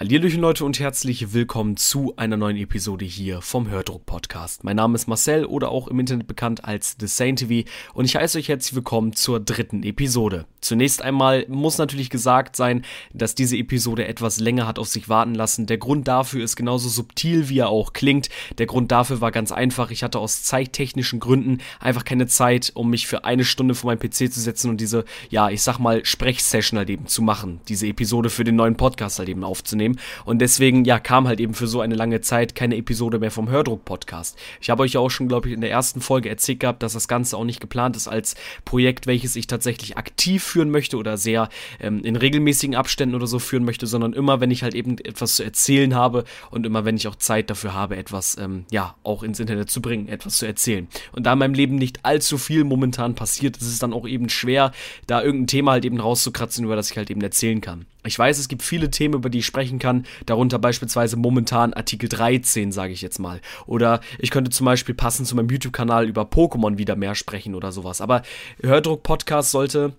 Hallihallöchen Leute und herzlich willkommen zu einer neuen Episode hier vom Hördruck Podcast. Mein Name ist Marcel oder auch im Internet bekannt als The Saint TV und ich heiße euch herzlich willkommen zur dritten Episode. Zunächst einmal muss natürlich gesagt sein, dass diese Episode etwas länger hat auf sich warten lassen. Der Grund dafür ist genauso subtil, wie er auch klingt. Der Grund dafür war ganz einfach. Ich hatte aus zeittechnischen Gründen einfach keine Zeit, um mich für eine Stunde vor meinen PC zu setzen und diese, ja, ich sag mal, Sprechsession halt eben zu machen. Diese Episode für den neuen Podcast halt eben aufzunehmen aufnehmen. Und deswegen, ja, kam halt eben für so eine lange Zeit keine Episode mehr vom Hördruck-Podcast. Ich habe euch ja auch schon, glaube ich, in der ersten Folge erzählt gehabt, dass das Ganze auch nicht geplant ist als Projekt, welches ich tatsächlich aktiv führen möchte oder sehr ähm, in regelmäßigen Abständen oder so führen möchte, sondern immer, wenn ich halt eben etwas zu erzählen habe und immer, wenn ich auch Zeit dafür habe, etwas, ähm, ja, auch ins Internet zu bringen, etwas zu erzählen. Und da in meinem Leben nicht allzu viel momentan passiert, ist es dann auch eben schwer, da irgendein Thema halt eben rauszukratzen, über das ich halt eben erzählen kann. Ich weiß, es gibt viele Themen, über die ich sprechen kann, darunter beispielsweise momentan Artikel 13, sage ich jetzt mal. Oder ich könnte zum Beispiel passend zu meinem YouTube-Kanal über Pokémon wieder mehr sprechen oder sowas. Aber Hördruck-Podcast sollte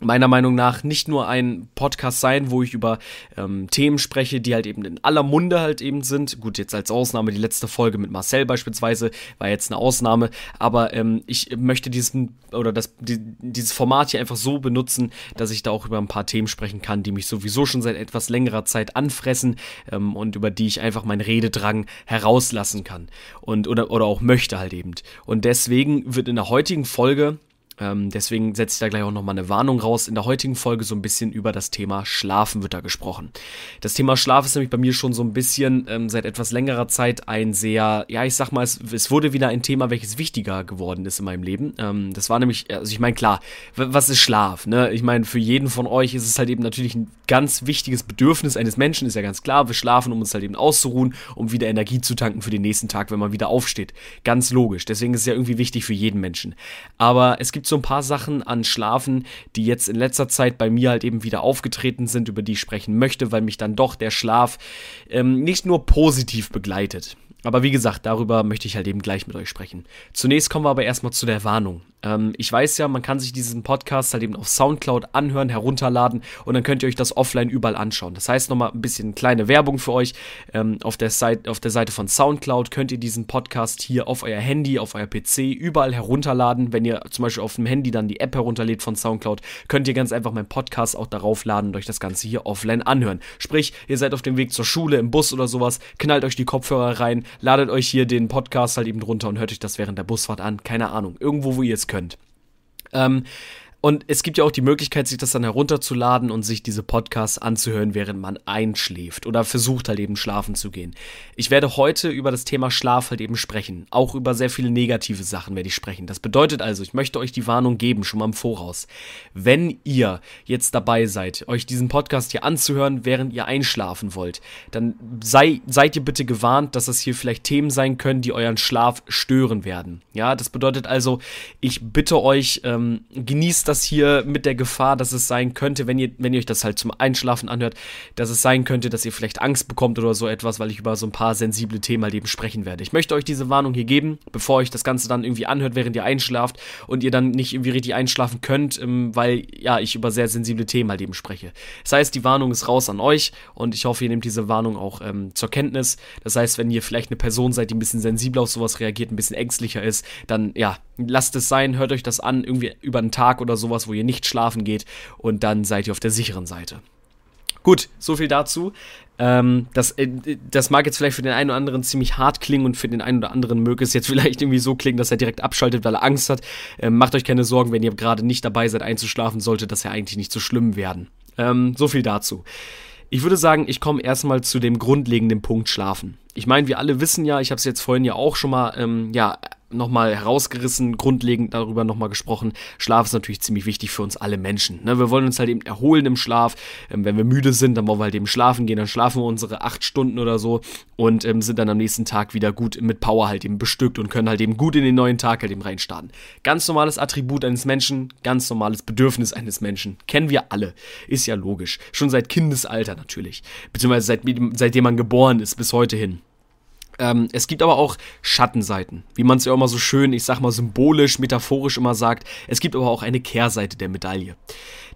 meiner Meinung nach nicht nur ein Podcast sein, wo ich über ähm, Themen spreche, die halt eben in aller Munde halt eben sind. Gut, jetzt als Ausnahme die letzte Folge mit Marcel beispielsweise war jetzt eine Ausnahme, aber ähm, ich möchte diesen oder das, die, dieses Format hier einfach so benutzen, dass ich da auch über ein paar Themen sprechen kann, die mich sowieso schon seit etwas längerer Zeit anfressen ähm, und über die ich einfach meinen Rededrang herauslassen kann und oder, oder auch möchte halt eben. Und deswegen wird in der heutigen Folge ähm, deswegen setze ich da gleich auch nochmal eine Warnung raus. In der heutigen Folge so ein bisschen über das Thema Schlafen wird da gesprochen. Das Thema Schlaf ist nämlich bei mir schon so ein bisschen ähm, seit etwas längerer Zeit ein sehr, ja, ich sag mal, es, es, wurde wieder ein Thema, welches wichtiger geworden ist in meinem Leben. Ähm, das war nämlich, also ich meine, klar, was ist Schlaf? Ne? Ich meine, für jeden von euch ist es halt eben natürlich ein ganz wichtiges Bedürfnis eines Menschen, ist ja ganz klar. Wir schlafen, um uns halt eben auszuruhen, um wieder Energie zu tanken für den nächsten Tag, wenn man wieder aufsteht. Ganz logisch. Deswegen ist es ja irgendwie wichtig für jeden Menschen. Aber es gibt so ein paar Sachen an Schlafen, die jetzt in letzter Zeit bei mir halt eben wieder aufgetreten sind, über die ich sprechen möchte, weil mich dann doch der Schlaf ähm, nicht nur positiv begleitet. Aber wie gesagt, darüber möchte ich halt eben gleich mit euch sprechen. Zunächst kommen wir aber erstmal zu der Warnung. Ähm, ich weiß ja, man kann sich diesen Podcast halt eben auf Soundcloud anhören, herunterladen und dann könnt ihr euch das offline überall anschauen. Das heißt nochmal ein bisschen kleine Werbung für euch. Ähm, auf, der Seite, auf der Seite von Soundcloud könnt ihr diesen Podcast hier auf euer Handy, auf euer PC überall herunterladen. Wenn ihr zum Beispiel auf dem Handy dann die App herunterlädt von Soundcloud, könnt ihr ganz einfach meinen Podcast auch darauf laden und euch das Ganze hier offline anhören. Sprich, ihr seid auf dem Weg zur Schule, im Bus oder sowas, knallt euch die Kopfhörer rein, ladet euch hier den Podcast halt eben drunter und hört euch das während der Busfahrt an. Keine Ahnung. Irgendwo, wo ihr es könnt. Ähm, und es gibt ja auch die Möglichkeit, sich das dann herunterzuladen und sich diese Podcasts anzuhören, während man einschläft oder versucht halt eben schlafen zu gehen. Ich werde heute über das Thema Schlaf halt eben sprechen. Auch über sehr viele negative Sachen werde ich sprechen. Das bedeutet also, ich möchte euch die Warnung geben, schon mal im Voraus. Wenn ihr jetzt dabei seid, euch diesen Podcast hier anzuhören, während ihr einschlafen wollt, dann sei, seid ihr bitte gewarnt, dass das hier vielleicht Themen sein können, die euren Schlaf stören werden. Ja, das bedeutet also, ich bitte euch, ähm, genießt das hier mit der Gefahr, dass es sein könnte, wenn ihr, wenn ihr euch das halt zum Einschlafen anhört, dass es sein könnte, dass ihr vielleicht Angst bekommt oder so etwas, weil ich über so ein paar sensible Themen halt eben sprechen werde. Ich möchte euch diese Warnung hier geben, bevor euch das Ganze dann irgendwie anhört, während ihr einschlaft und ihr dann nicht irgendwie richtig einschlafen könnt, ähm, weil ja, ich über sehr sensible Themen halt eben spreche. Das heißt, die Warnung ist raus an euch und ich hoffe, ihr nehmt diese Warnung auch ähm, zur Kenntnis. Das heißt, wenn ihr vielleicht eine Person seid, die ein bisschen sensibler auf sowas reagiert, ein bisschen ängstlicher ist, dann ja, lasst es sein, hört euch das an, irgendwie über einen Tag oder sowas, wo ihr nicht schlafen geht und dann seid ihr auf der sicheren Seite. Gut, so viel dazu. Ähm, das, äh, das mag jetzt vielleicht für den einen oder anderen ziemlich hart klingen und für den einen oder anderen möge es jetzt vielleicht irgendwie so klingen, dass er direkt abschaltet, weil er Angst hat. Ähm, macht euch keine Sorgen, wenn ihr gerade nicht dabei seid einzuschlafen, sollte das ja eigentlich nicht so schlimm werden. Ähm, so viel dazu. Ich würde sagen, ich komme erstmal zu dem grundlegenden Punkt Schlafen. Ich meine, wir alle wissen ja, ich habe es jetzt vorhin ja auch schon mal ähm, ja, nochmal herausgerissen, grundlegend darüber nochmal gesprochen. Schlaf ist natürlich ziemlich wichtig für uns alle Menschen. Ne? Wir wollen uns halt eben erholen im Schlaf. Ähm, wenn wir müde sind, dann wollen wir halt eben schlafen gehen. Dann schlafen wir unsere acht Stunden oder so und ähm, sind dann am nächsten Tag wieder gut mit Power halt eben bestückt und können halt eben gut in den neuen Tag halt eben reinstarten. Ganz normales Attribut eines Menschen, ganz normales Bedürfnis eines Menschen. Kennen wir alle. Ist ja logisch. Schon seit Kindesalter natürlich. Beziehungsweise seit, seitdem man geboren ist bis heute hin. Ähm, es gibt aber auch Schattenseiten, wie man es ja immer so schön, ich sag mal symbolisch, metaphorisch immer sagt. Es gibt aber auch eine Kehrseite der Medaille.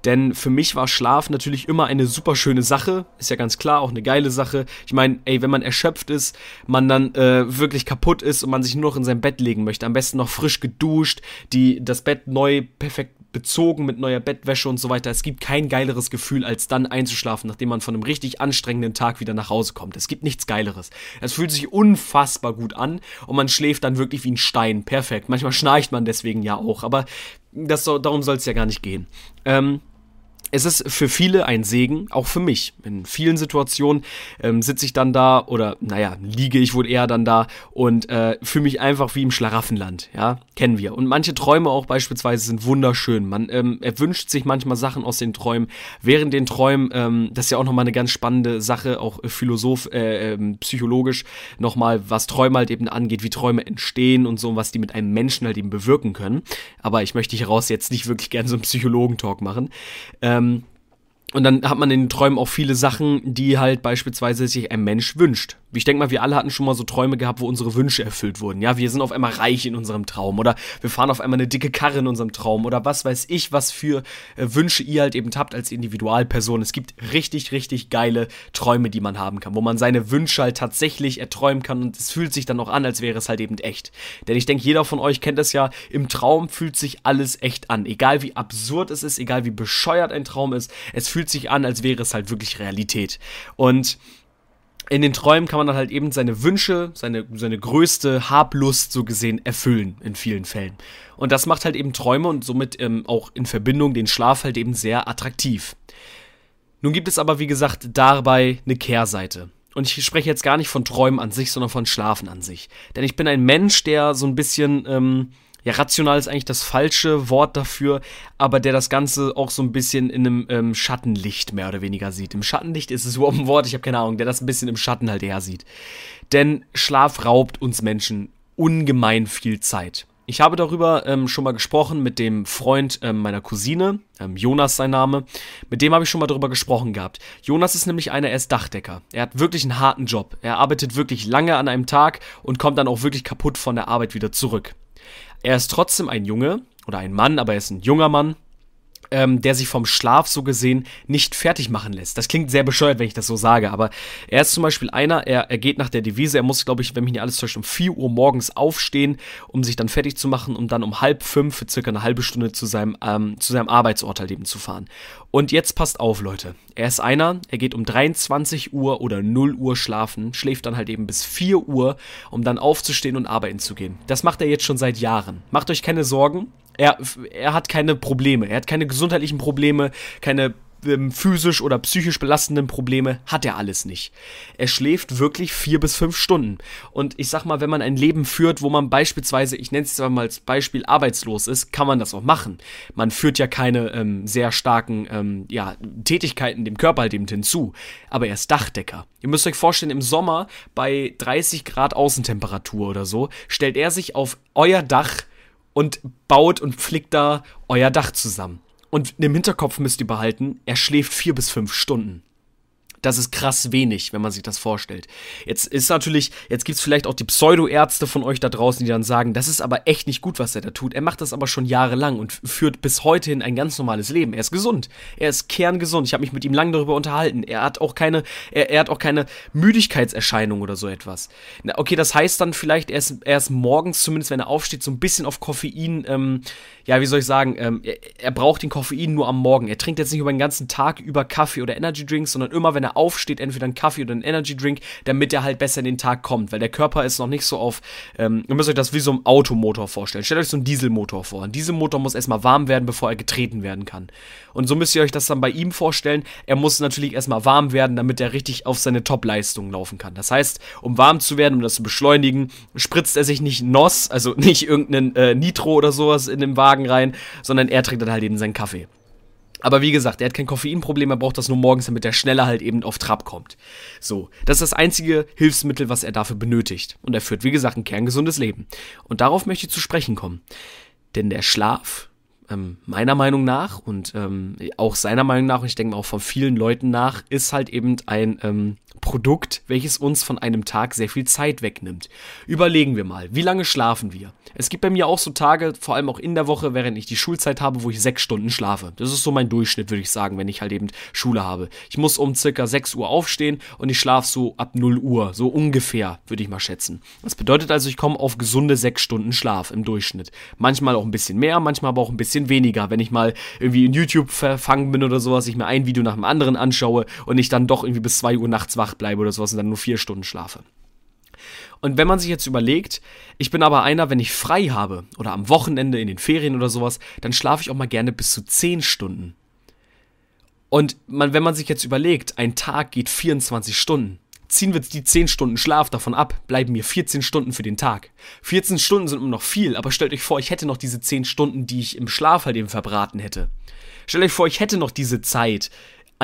Denn für mich war Schlaf natürlich immer eine super schöne Sache. Ist ja ganz klar, auch eine geile Sache. Ich meine, ey, wenn man erschöpft ist, man dann äh, wirklich kaputt ist und man sich nur noch in sein Bett legen möchte, am besten noch frisch geduscht, die, das Bett neu perfekt bezogen mit neuer Bettwäsche und so weiter. Es gibt kein geileres Gefühl, als dann einzuschlafen, nachdem man von einem richtig anstrengenden Tag wieder nach Hause kommt. Es gibt nichts Geileres. Es fühlt sich unfassbar gut an und man schläft dann wirklich wie ein Stein. Perfekt. Manchmal schnarcht man deswegen ja auch, aber das darum soll es ja gar nicht gehen. Ähm, es ist für viele ein Segen, auch für mich. In vielen Situationen ähm, sitze ich dann da oder, naja, liege ich wohl eher dann da und äh, fühle mich einfach wie im Schlaraffenland, ja, kennen wir. Und manche Träume auch beispielsweise sind wunderschön. Man ähm, erwünscht sich manchmal Sachen aus den Träumen. Während den Träumen, ähm, das ist ja auch nochmal eine ganz spannende Sache, auch philosoph, äh, äh, psychologisch nochmal, was Träume halt eben angeht, wie Träume entstehen und so, was die mit einem Menschen halt eben bewirken können. Aber ich möchte hieraus jetzt nicht wirklich gerne so einen Psychologentalk machen. Ähm, ähm, und dann hat man in den Träumen auch viele Sachen, die halt beispielsweise sich ein Mensch wünscht. Ich denke mal, wir alle hatten schon mal so Träume gehabt, wo unsere Wünsche erfüllt wurden. Ja, wir sind auf einmal reich in unserem Traum oder wir fahren auf einmal eine dicke Karre in unserem Traum oder was weiß ich, was für äh, Wünsche ihr halt eben habt als Individualperson. Es gibt richtig, richtig geile Träume, die man haben kann, wo man seine Wünsche halt tatsächlich erträumen kann und es fühlt sich dann auch an, als wäre es halt eben echt. Denn ich denke, jeder von euch kennt das ja, im Traum fühlt sich alles echt an. Egal wie absurd es ist, egal wie bescheuert ein Traum ist, es fühlt sich an, als wäre es halt wirklich Realität. Und in den Träumen kann man dann halt eben seine Wünsche, seine, seine größte Hablust so gesehen erfüllen in vielen Fällen. Und das macht halt eben Träume und somit ähm, auch in Verbindung den Schlaf halt eben sehr attraktiv. Nun gibt es aber, wie gesagt, dabei eine Kehrseite. Und ich spreche jetzt gar nicht von Träumen an sich, sondern von Schlafen an sich. Denn ich bin ein Mensch, der so ein bisschen ähm, ja, rational ist eigentlich das falsche Wort dafür, aber der das Ganze auch so ein bisschen in einem ähm, Schattenlicht mehr oder weniger sieht. Im Schattenlicht ist es überhaupt ein Wort, ich habe keine Ahnung, der das ein bisschen im Schatten halt eher sieht. Denn Schlaf raubt uns Menschen ungemein viel Zeit. Ich habe darüber ähm, schon mal gesprochen mit dem Freund ähm, meiner Cousine, ähm, Jonas sein Name. Mit dem habe ich schon mal darüber gesprochen gehabt. Jonas ist nämlich einer, er ist Dachdecker. Er hat wirklich einen harten Job. Er arbeitet wirklich lange an einem Tag und kommt dann auch wirklich kaputt von der Arbeit wieder zurück. Er ist trotzdem ein Junge oder ein Mann, aber er ist ein junger Mann ähm, der sich vom Schlaf so gesehen nicht fertig machen lässt. Das klingt sehr bescheuert, wenn ich das so sage, aber er ist zum Beispiel einer, er, er geht nach der Devise, er muss, glaube ich, wenn mich nicht alles täuscht, um 4 Uhr morgens aufstehen, um sich dann fertig zu machen, um dann um halb fünf für circa eine halbe Stunde zu seinem, ähm, zu seinem Arbeitsort halt eben zu fahren. Und jetzt passt auf, Leute. Er ist einer, er geht um 23 Uhr oder 0 Uhr schlafen, schläft dann halt eben bis 4 Uhr, um dann aufzustehen und arbeiten zu gehen. Das macht er jetzt schon seit Jahren. Macht euch keine Sorgen, er, er hat keine Probleme. Er hat keine gesundheitlichen Probleme, keine ähm, physisch oder psychisch belastenden Probleme hat er alles nicht. Er schläft wirklich vier bis fünf Stunden. Und ich sag mal, wenn man ein Leben führt, wo man beispielsweise, ich nenne es jetzt mal als Beispiel, arbeitslos ist, kann man das auch machen. Man führt ja keine ähm, sehr starken ähm, ja, Tätigkeiten dem Körper halt eben hinzu. Aber er ist Dachdecker. Ihr müsst euch vorstellen, im Sommer bei 30 Grad Außentemperatur oder so, stellt er sich auf euer Dach und baut und flickt da euer Dach zusammen. Und im Hinterkopf müsst ihr behalten, er schläft vier bis fünf Stunden. Das ist krass wenig, wenn man sich das vorstellt. Jetzt ist natürlich, jetzt gibt es vielleicht auch die Pseudo-Ärzte von euch da draußen, die dann sagen, das ist aber echt nicht gut, was er da tut. Er macht das aber schon jahrelang und führt bis heute hin ein ganz normales Leben. Er ist gesund. Er ist kerngesund. Ich habe mich mit ihm lange darüber unterhalten. Er hat auch keine, er, er hat auch keine Müdigkeitserscheinung oder so etwas. Na, okay, das heißt dann vielleicht, er ist, er ist morgens, zumindest wenn er aufsteht, so ein bisschen auf Koffein, ähm, ja, wie soll ich sagen, ähm, er, er braucht den Koffein nur am Morgen. Er trinkt jetzt nicht über den ganzen Tag über Kaffee oder Energy Drinks, sondern immer, wenn er aufsteht, entweder einen Kaffee oder einen Energy Drink, damit er halt besser in den Tag kommt, weil der Körper ist noch nicht so auf, ähm, ihr müsst euch das wie so ein Automotor vorstellen. Stellt euch so einen Dieselmotor vor. Ein Dieselmotor muss erstmal warm werden, bevor er getreten werden kann. Und so müsst ihr euch das dann bei ihm vorstellen. Er muss natürlich erstmal warm werden, damit er richtig auf seine Top-Leistung laufen kann. Das heißt, um warm zu werden, um das zu beschleunigen, spritzt er sich nicht NOS, also nicht irgendeinen äh, Nitro oder sowas in den Wagen rein, sondern er trinkt dann halt eben seinen Kaffee. Aber wie gesagt, er hat kein Koffeinproblem, er braucht das nur morgens, damit er schneller halt eben auf Trab kommt. So, das ist das einzige Hilfsmittel, was er dafür benötigt. Und er führt, wie gesagt, ein kerngesundes Leben. Und darauf möchte ich zu sprechen kommen. Denn der Schlaf, ähm, meiner Meinung nach und ähm, auch seiner Meinung nach, und ich denke mal auch von vielen Leuten nach, ist halt eben ein ähm, Produkt, welches uns von einem Tag sehr viel Zeit wegnimmt. Überlegen wir mal, wie lange schlafen wir? Es gibt bei mir auch so Tage, vor allem auch in der Woche, während ich die Schulzeit habe, wo ich sechs Stunden schlafe. Das ist so mein Durchschnitt, würde ich sagen, wenn ich halt eben Schule habe. Ich muss um circa 6 Uhr aufstehen und ich schlafe so ab 0 Uhr, so ungefähr, würde ich mal schätzen. Das bedeutet also, ich komme auf gesunde sechs Stunden Schlaf im Durchschnitt. Manchmal auch ein bisschen mehr, manchmal aber auch ein bisschen weniger. Wenn ich mal irgendwie in YouTube verfangen bin oder sowas, ich mir ein Video nach dem anderen anschaue und ich dann doch irgendwie bis 2 Uhr nachts wach bleibe oder sowas und dann nur 4 Stunden schlafe. Und wenn man sich jetzt überlegt, ich bin aber einer, wenn ich frei habe oder am Wochenende in den Ferien oder sowas, dann schlafe ich auch mal gerne bis zu 10 Stunden. Und man, wenn man sich jetzt überlegt, ein Tag geht 24 Stunden, ziehen wir die 10 Stunden Schlaf davon ab, bleiben mir 14 Stunden für den Tag. 14 Stunden sind immer noch viel, aber stellt euch vor, ich hätte noch diese 10 Stunden, die ich im Schlaf halt eben verbraten hätte. Stellt euch vor, ich hätte noch diese Zeit,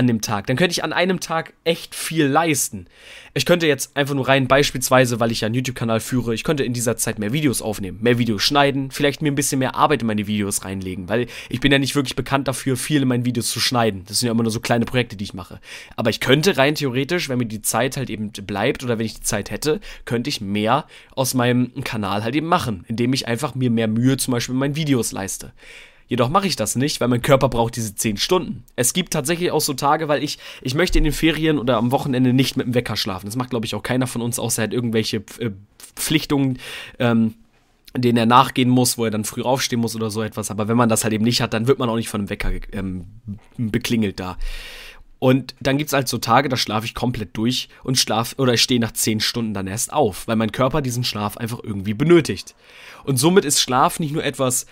an dem Tag. Dann könnte ich an einem Tag echt viel leisten. Ich könnte jetzt einfach nur rein beispielsweise, weil ich ja einen YouTube-Kanal führe, ich könnte in dieser Zeit mehr Videos aufnehmen, mehr Videos schneiden, vielleicht mir ein bisschen mehr Arbeit in meine Videos reinlegen, weil ich bin ja nicht wirklich bekannt dafür, viel in meinen Videos zu schneiden. Das sind ja immer nur so kleine Projekte, die ich mache. Aber ich könnte rein theoretisch, wenn mir die Zeit halt eben bleibt oder wenn ich die Zeit hätte, könnte ich mehr aus meinem Kanal halt eben machen, indem ich einfach mir mehr Mühe zum Beispiel in meinen Videos leiste. Jedoch mache ich das nicht, weil mein Körper braucht diese 10 Stunden. Es gibt tatsächlich auch so Tage, weil ich, ich möchte in den Ferien oder am Wochenende nicht mit dem Wecker schlafen. Das macht, glaube ich, auch keiner von uns, außer er hat irgendwelche äh, Pflichtungen, ähm, denen er nachgehen muss, wo er dann früh aufstehen muss oder so etwas. Aber wenn man das halt eben nicht hat, dann wird man auch nicht von einem Wecker ähm, beklingelt da. Und dann gibt es halt so Tage, da schlafe ich komplett durch und schlaf oder ich stehe nach 10 Stunden dann erst auf, weil mein Körper diesen Schlaf einfach irgendwie benötigt. Und somit ist Schlaf nicht nur etwas,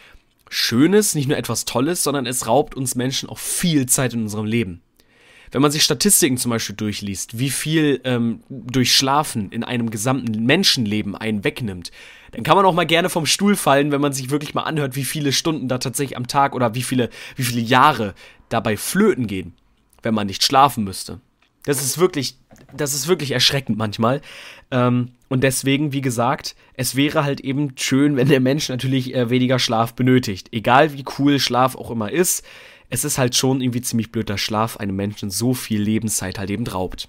Schönes, nicht nur etwas Tolles, sondern es raubt uns Menschen auch viel Zeit in unserem Leben. Wenn man sich Statistiken zum Beispiel durchliest, wie viel ähm, durch Schlafen in einem gesamten Menschenleben einen wegnimmt, dann kann man auch mal gerne vom Stuhl fallen, wenn man sich wirklich mal anhört, wie viele Stunden da tatsächlich am Tag oder wie viele, wie viele Jahre dabei flöten gehen, wenn man nicht schlafen müsste. Das ist wirklich, das ist wirklich erschreckend manchmal. Ähm, und deswegen, wie gesagt, es wäre halt eben schön, wenn der Mensch natürlich äh, weniger Schlaf benötigt. Egal wie cool Schlaf auch immer ist, es ist halt schon irgendwie ziemlich blöd, dass Schlaf einem Menschen so viel Lebenszeit halt eben raubt.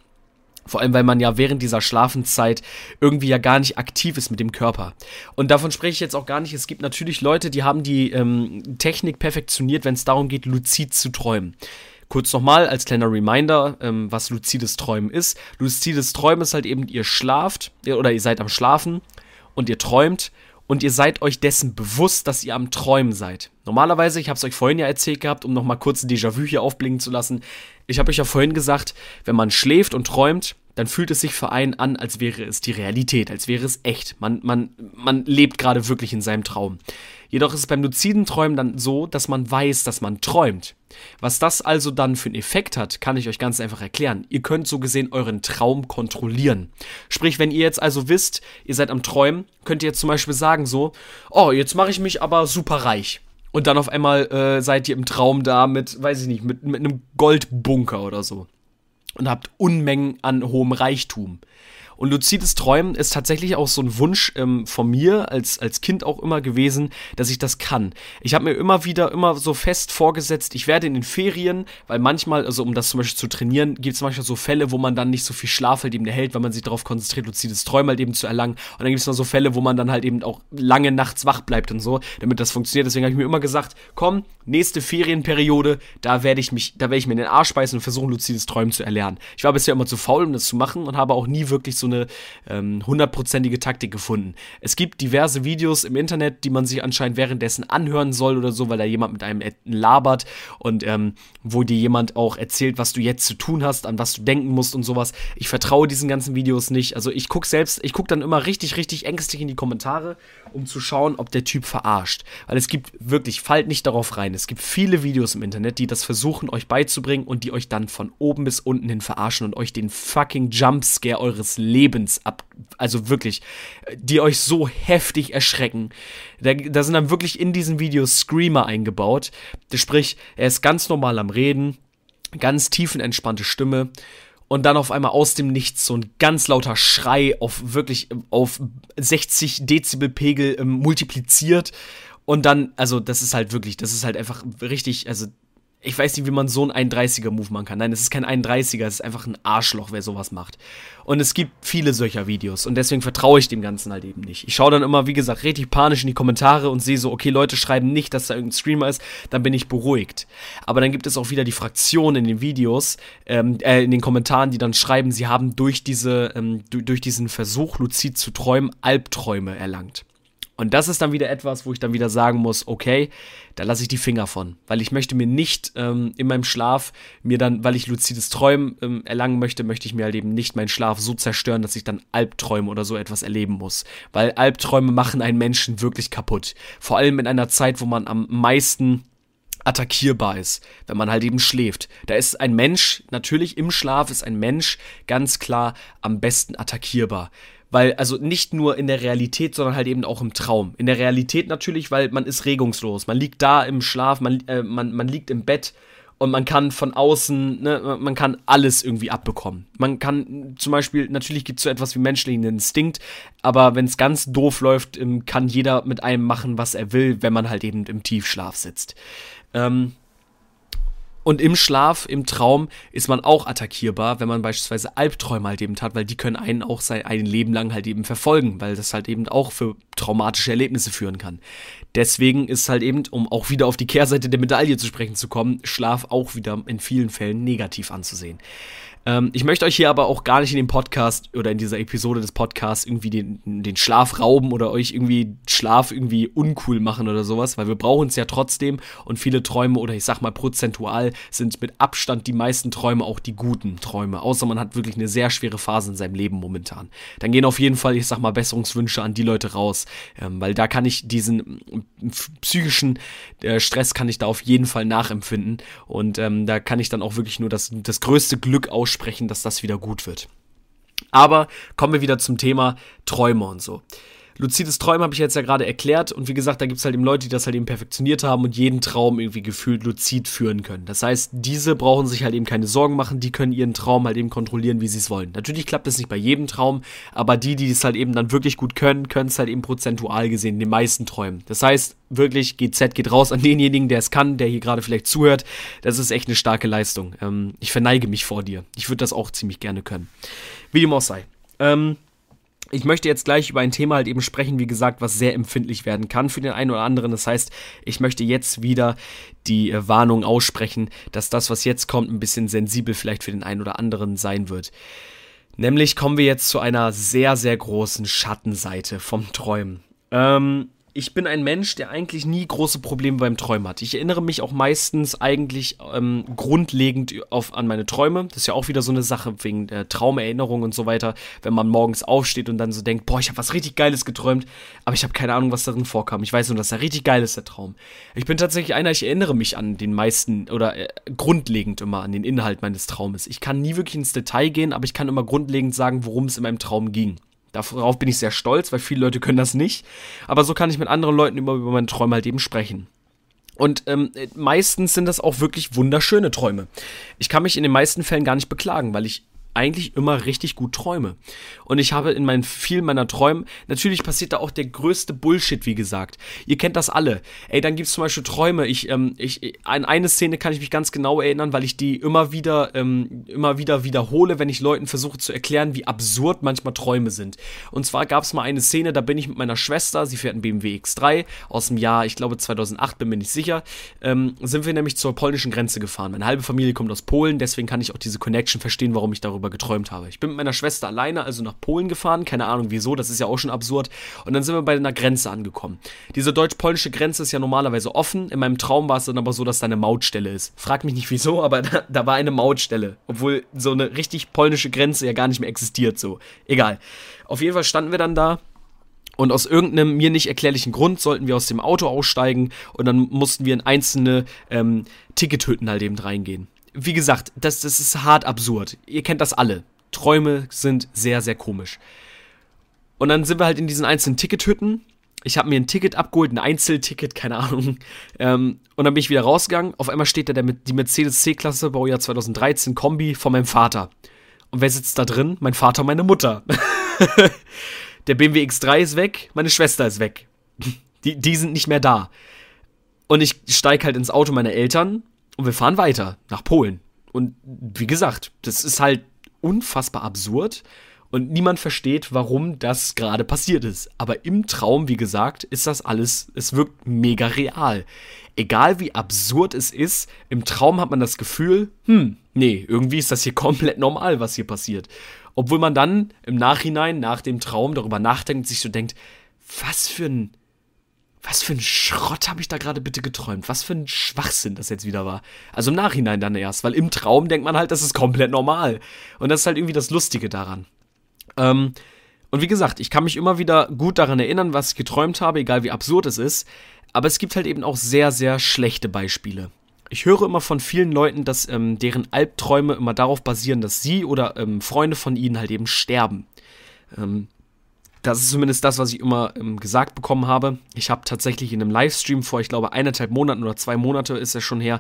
Vor allem, weil man ja während dieser Schlafenszeit irgendwie ja gar nicht aktiv ist mit dem Körper. Und davon spreche ich jetzt auch gar nicht. Es gibt natürlich Leute, die haben die ähm, Technik perfektioniert, wenn es darum geht, luzid zu träumen. Kurz nochmal als kleiner Reminder, ähm, was luzides Träumen ist. Luzides Träumen ist halt eben, ihr schlaft oder ihr seid am Schlafen und ihr träumt und ihr seid euch dessen bewusst, dass ihr am Träumen seid. Normalerweise, ich habe es euch vorhin ja erzählt gehabt, um nochmal kurz ein Déjà-vu hier aufblicken zu lassen. Ich habe euch ja vorhin gesagt, wenn man schläft und träumt, dann fühlt es sich für einen an, als wäre es die Realität, als wäre es echt. Man, man, man lebt gerade wirklich in seinem Traum. Jedoch ist es beim luziden Träumen dann so, dass man weiß, dass man träumt. Was das also dann für einen Effekt hat, kann ich euch ganz einfach erklären. Ihr könnt so gesehen euren Traum kontrollieren. Sprich, wenn ihr jetzt also wisst, ihr seid am Träumen, könnt ihr jetzt zum Beispiel sagen so, oh, jetzt mache ich mich aber super reich. Und dann auf einmal äh, seid ihr im Traum da mit, weiß ich nicht, mit, mit einem Goldbunker oder so. Und habt Unmengen an hohem Reichtum. Und luzides Träumen ist tatsächlich auch so ein Wunsch ähm, von mir als, als Kind auch immer gewesen, dass ich das kann. Ich habe mir immer wieder immer so fest vorgesetzt, ich werde in den Ferien, weil manchmal, also um das zum Beispiel zu trainieren, gibt es manchmal so Fälle, wo man dann nicht so viel Schlaf halt eben erhält, weil man sich darauf konzentriert, luzides Träumen halt eben zu erlangen. Und dann gibt es noch so Fälle, wo man dann halt eben auch lange nachts wach bleibt und so, damit das funktioniert. Deswegen habe ich mir immer gesagt, komm, nächste Ferienperiode, da werde ich mich, da werde ich mir in den Arsch beißen und versuchen, luzides Träumen zu erlernen. Ich war bisher immer zu faul, um das zu machen und habe auch nie wirklich so eine ähm, hundertprozentige Taktik gefunden. Es gibt diverse Videos im Internet, die man sich anscheinend währenddessen anhören soll oder so, weil da jemand mit einem labert und ähm, wo dir jemand auch erzählt, was du jetzt zu tun hast, an was du denken musst und sowas. Ich vertraue diesen ganzen Videos nicht. Also ich gucke selbst, ich gucke dann immer richtig, richtig ängstlich in die Kommentare, um zu schauen, ob der Typ verarscht. Weil es gibt wirklich, fallt nicht darauf rein. Es gibt viele Videos im Internet, die das versuchen, euch beizubringen und die euch dann von oben bis unten hin verarschen und euch den fucking Jumpscare eures Lebens ab, also wirklich, die euch so heftig erschrecken. Da, da sind dann wirklich in diesen Videos Screamer eingebaut. Sprich, er ist ganz normal am Reden, ganz tiefenentspannte Stimme und dann auf einmal aus dem Nichts so ein ganz lauter Schrei auf wirklich auf 60 Dezibel Pegel ähm, multipliziert und dann also das ist halt wirklich das ist halt einfach richtig also ich weiß nicht, wie man so einen 31er-Move machen kann. Nein, es ist kein 31er, es ist einfach ein Arschloch, wer sowas macht. Und es gibt viele solcher Videos und deswegen vertraue ich dem Ganzen halt eben nicht. Ich schaue dann immer, wie gesagt, richtig panisch in die Kommentare und sehe so, okay, Leute schreiben nicht, dass da irgendein Streamer ist, dann bin ich beruhigt. Aber dann gibt es auch wieder die Fraktion in den Videos, ähm, äh, in den Kommentaren, die dann schreiben, sie haben durch diese, ähm, durch diesen Versuch, luzid zu träumen, Albträume erlangt. Und das ist dann wieder etwas, wo ich dann wieder sagen muss, okay, da lasse ich die Finger von, weil ich möchte mir nicht ähm, in meinem Schlaf mir dann, weil ich luzides Träumen ähm, erlangen möchte, möchte ich mir halt eben nicht meinen Schlaf so zerstören, dass ich dann Albträume oder so etwas erleben muss, weil Albträume machen einen Menschen wirklich kaputt. Vor allem in einer Zeit, wo man am meisten attackierbar ist, wenn man halt eben schläft. Da ist ein Mensch, natürlich im Schlaf ist ein Mensch ganz klar am besten attackierbar. Weil, also nicht nur in der Realität, sondern halt eben auch im Traum. In der Realität natürlich, weil man ist regungslos. Man liegt da im Schlaf, man, äh, man, man liegt im Bett und man kann von außen, ne, man kann alles irgendwie abbekommen. Man kann zum Beispiel, natürlich gibt es so etwas wie menschlichen Instinkt, aber wenn es ganz doof läuft, ähm, kann jeder mit einem machen, was er will, wenn man halt eben im Tiefschlaf sitzt. Ähm, und im Schlaf, im Traum ist man auch attackierbar, wenn man beispielsweise Albträume halt eben hat, weil die können einen auch sein ein Leben lang halt eben verfolgen, weil das halt eben auch für traumatische Erlebnisse führen kann. Deswegen ist halt eben, um auch wieder auf die Kehrseite der Medaille zu sprechen zu kommen, Schlaf auch wieder in vielen Fällen negativ anzusehen. Ähm, ich möchte euch hier aber auch gar nicht in dem Podcast oder in dieser Episode des Podcasts irgendwie den, den Schlaf rauben oder euch irgendwie Schlaf irgendwie uncool machen oder sowas, weil wir brauchen es ja trotzdem und viele Träume oder ich sag mal prozentual sind mit Abstand die meisten Träume auch die guten Träume, außer man hat wirklich eine sehr schwere Phase in seinem Leben momentan. Dann gehen auf jeden Fall, ich sag mal, Besserungswünsche an die Leute raus, ähm, weil da kann ich diesen psychischen äh, Stress kann ich da auf jeden Fall nachempfinden und ähm, da kann ich dann auch wirklich nur das, das größte Glück aussprechen aussprechen, dass das wieder gut wird. Aber kommen wir wieder zum Thema Träume und so. Luzides Träumen habe ich jetzt ja gerade erklärt und wie gesagt, da gibt es halt eben Leute, die das halt eben perfektioniert haben und jeden Traum irgendwie gefühlt luzid führen können. Das heißt, diese brauchen sich halt eben keine Sorgen machen, die können ihren Traum halt eben kontrollieren, wie sie es wollen. Natürlich klappt das nicht bei jedem Traum, aber die, die es halt eben dann wirklich gut können, können es halt eben prozentual gesehen in den meisten Träumen. Das heißt, wirklich, GZ geht raus an denjenigen, der es kann, der hier gerade vielleicht zuhört. Das ist echt eine starke Leistung. Ähm, ich verneige mich vor dir. Ich würde das auch ziemlich gerne können. Wie dem auch sei. Ähm, ich möchte jetzt gleich über ein Thema halt eben sprechen, wie gesagt, was sehr empfindlich werden kann für den einen oder anderen. Das heißt, ich möchte jetzt wieder die äh, Warnung aussprechen, dass das, was jetzt kommt, ein bisschen sensibel vielleicht für den einen oder anderen sein wird. Nämlich kommen wir jetzt zu einer sehr, sehr großen Schattenseite vom Träumen. Ähm, ich bin ein Mensch, der eigentlich nie große Probleme beim Träumen hat. Ich erinnere mich auch meistens eigentlich ähm, grundlegend auf, an meine Träume. Das ist ja auch wieder so eine Sache wegen der Traumerinnerung und so weiter. Wenn man morgens aufsteht und dann so denkt, boah, ich habe was richtig Geiles geträumt, aber ich habe keine Ahnung, was darin vorkam. Ich weiß nur, dass er richtig geil ist, der Traum. Ich bin tatsächlich einer, ich erinnere mich an den meisten oder äh, grundlegend immer an den Inhalt meines Traumes. Ich kann nie wirklich ins Detail gehen, aber ich kann immer grundlegend sagen, worum es in meinem Traum ging. Darauf bin ich sehr stolz, weil viele Leute können das nicht. Aber so kann ich mit anderen Leuten immer über meine Träume halt eben sprechen. Und ähm, meistens sind das auch wirklich wunderschöne Träume. Ich kann mich in den meisten Fällen gar nicht beklagen, weil ich eigentlich immer richtig gut träume. Und ich habe in meinen vielen meiner Träumen, natürlich passiert da auch der größte Bullshit, wie gesagt. Ihr kennt das alle. Ey, dann gibt es zum Beispiel Träume. Ich, ähm, ich, an eine Szene kann ich mich ganz genau erinnern, weil ich die immer wieder, ähm, immer wieder wiederhole, wenn ich Leuten versuche zu erklären, wie absurd manchmal Träume sind. Und zwar gab es mal eine Szene, da bin ich mit meiner Schwester, sie fährt einen BMW X3 aus dem Jahr, ich glaube 2008, bin mir nicht sicher, ähm, sind wir nämlich zur polnischen Grenze gefahren. Meine halbe Familie kommt aus Polen, deswegen kann ich auch diese Connection verstehen, warum ich darüber darüber geträumt habe. Ich bin mit meiner Schwester alleine, also nach Polen gefahren, keine Ahnung wieso, das ist ja auch schon absurd. Und dann sind wir bei einer Grenze angekommen. Diese deutsch-polnische Grenze ist ja normalerweise offen. In meinem Traum war es dann aber so, dass da eine Mautstelle ist. Frag mich nicht wieso, aber da, da war eine Mautstelle. Obwohl so eine richtig polnische Grenze ja gar nicht mehr existiert, so. Egal. Auf jeden Fall standen wir dann da und aus irgendeinem mir nicht erklärlichen Grund sollten wir aus dem Auto aussteigen und dann mussten wir in einzelne ähm, Tickethütten halt eben reingehen wie gesagt, das, das ist hart absurd. Ihr kennt das alle. Träume sind sehr, sehr komisch. Und dann sind wir halt in diesen einzelnen Tickethütten. Ich habe mir ein Ticket abgeholt, ein Einzelticket, keine Ahnung. Ähm, und dann bin ich wieder rausgegangen. Auf einmal steht da der, die Mercedes C-Klasse, Baujahr 2013, Kombi von meinem Vater. Und wer sitzt da drin? Mein Vater und meine Mutter. der BMW X3 ist weg, meine Schwester ist weg. Die, die sind nicht mehr da. Und ich steige halt ins Auto meiner Eltern und wir fahren weiter nach Polen. Und wie gesagt, das ist halt unfassbar absurd und niemand versteht, warum das gerade passiert ist. Aber im Traum, wie gesagt, ist das alles, es wirkt mega real. Egal wie absurd es ist, im Traum hat man das Gefühl, hm, nee, irgendwie ist das hier komplett normal, was hier passiert. Obwohl man dann im Nachhinein, nach dem Traum, darüber nachdenkt sich so denkt, was für ein, was für ein Schrott habe ich da gerade bitte geträumt? Was für ein Schwachsinn das jetzt wieder war. Also im Nachhinein dann erst, weil im Traum denkt man halt, das ist komplett normal. Und das ist halt irgendwie das Lustige daran. Ähm, und wie gesagt, ich kann mich immer wieder gut daran erinnern, was ich geträumt habe, egal wie absurd es ist. Aber es gibt halt eben auch sehr, sehr schlechte Beispiele. Ich höre immer von vielen Leuten, dass ähm, deren Albträume immer darauf basieren, dass sie oder ähm, Freunde von ihnen halt eben sterben. Ähm, das ist zumindest das, was ich immer ähm, gesagt bekommen habe. Ich habe tatsächlich in einem Livestream vor, ich glaube, eineinhalb Monaten oder zwei Monate ist es schon her,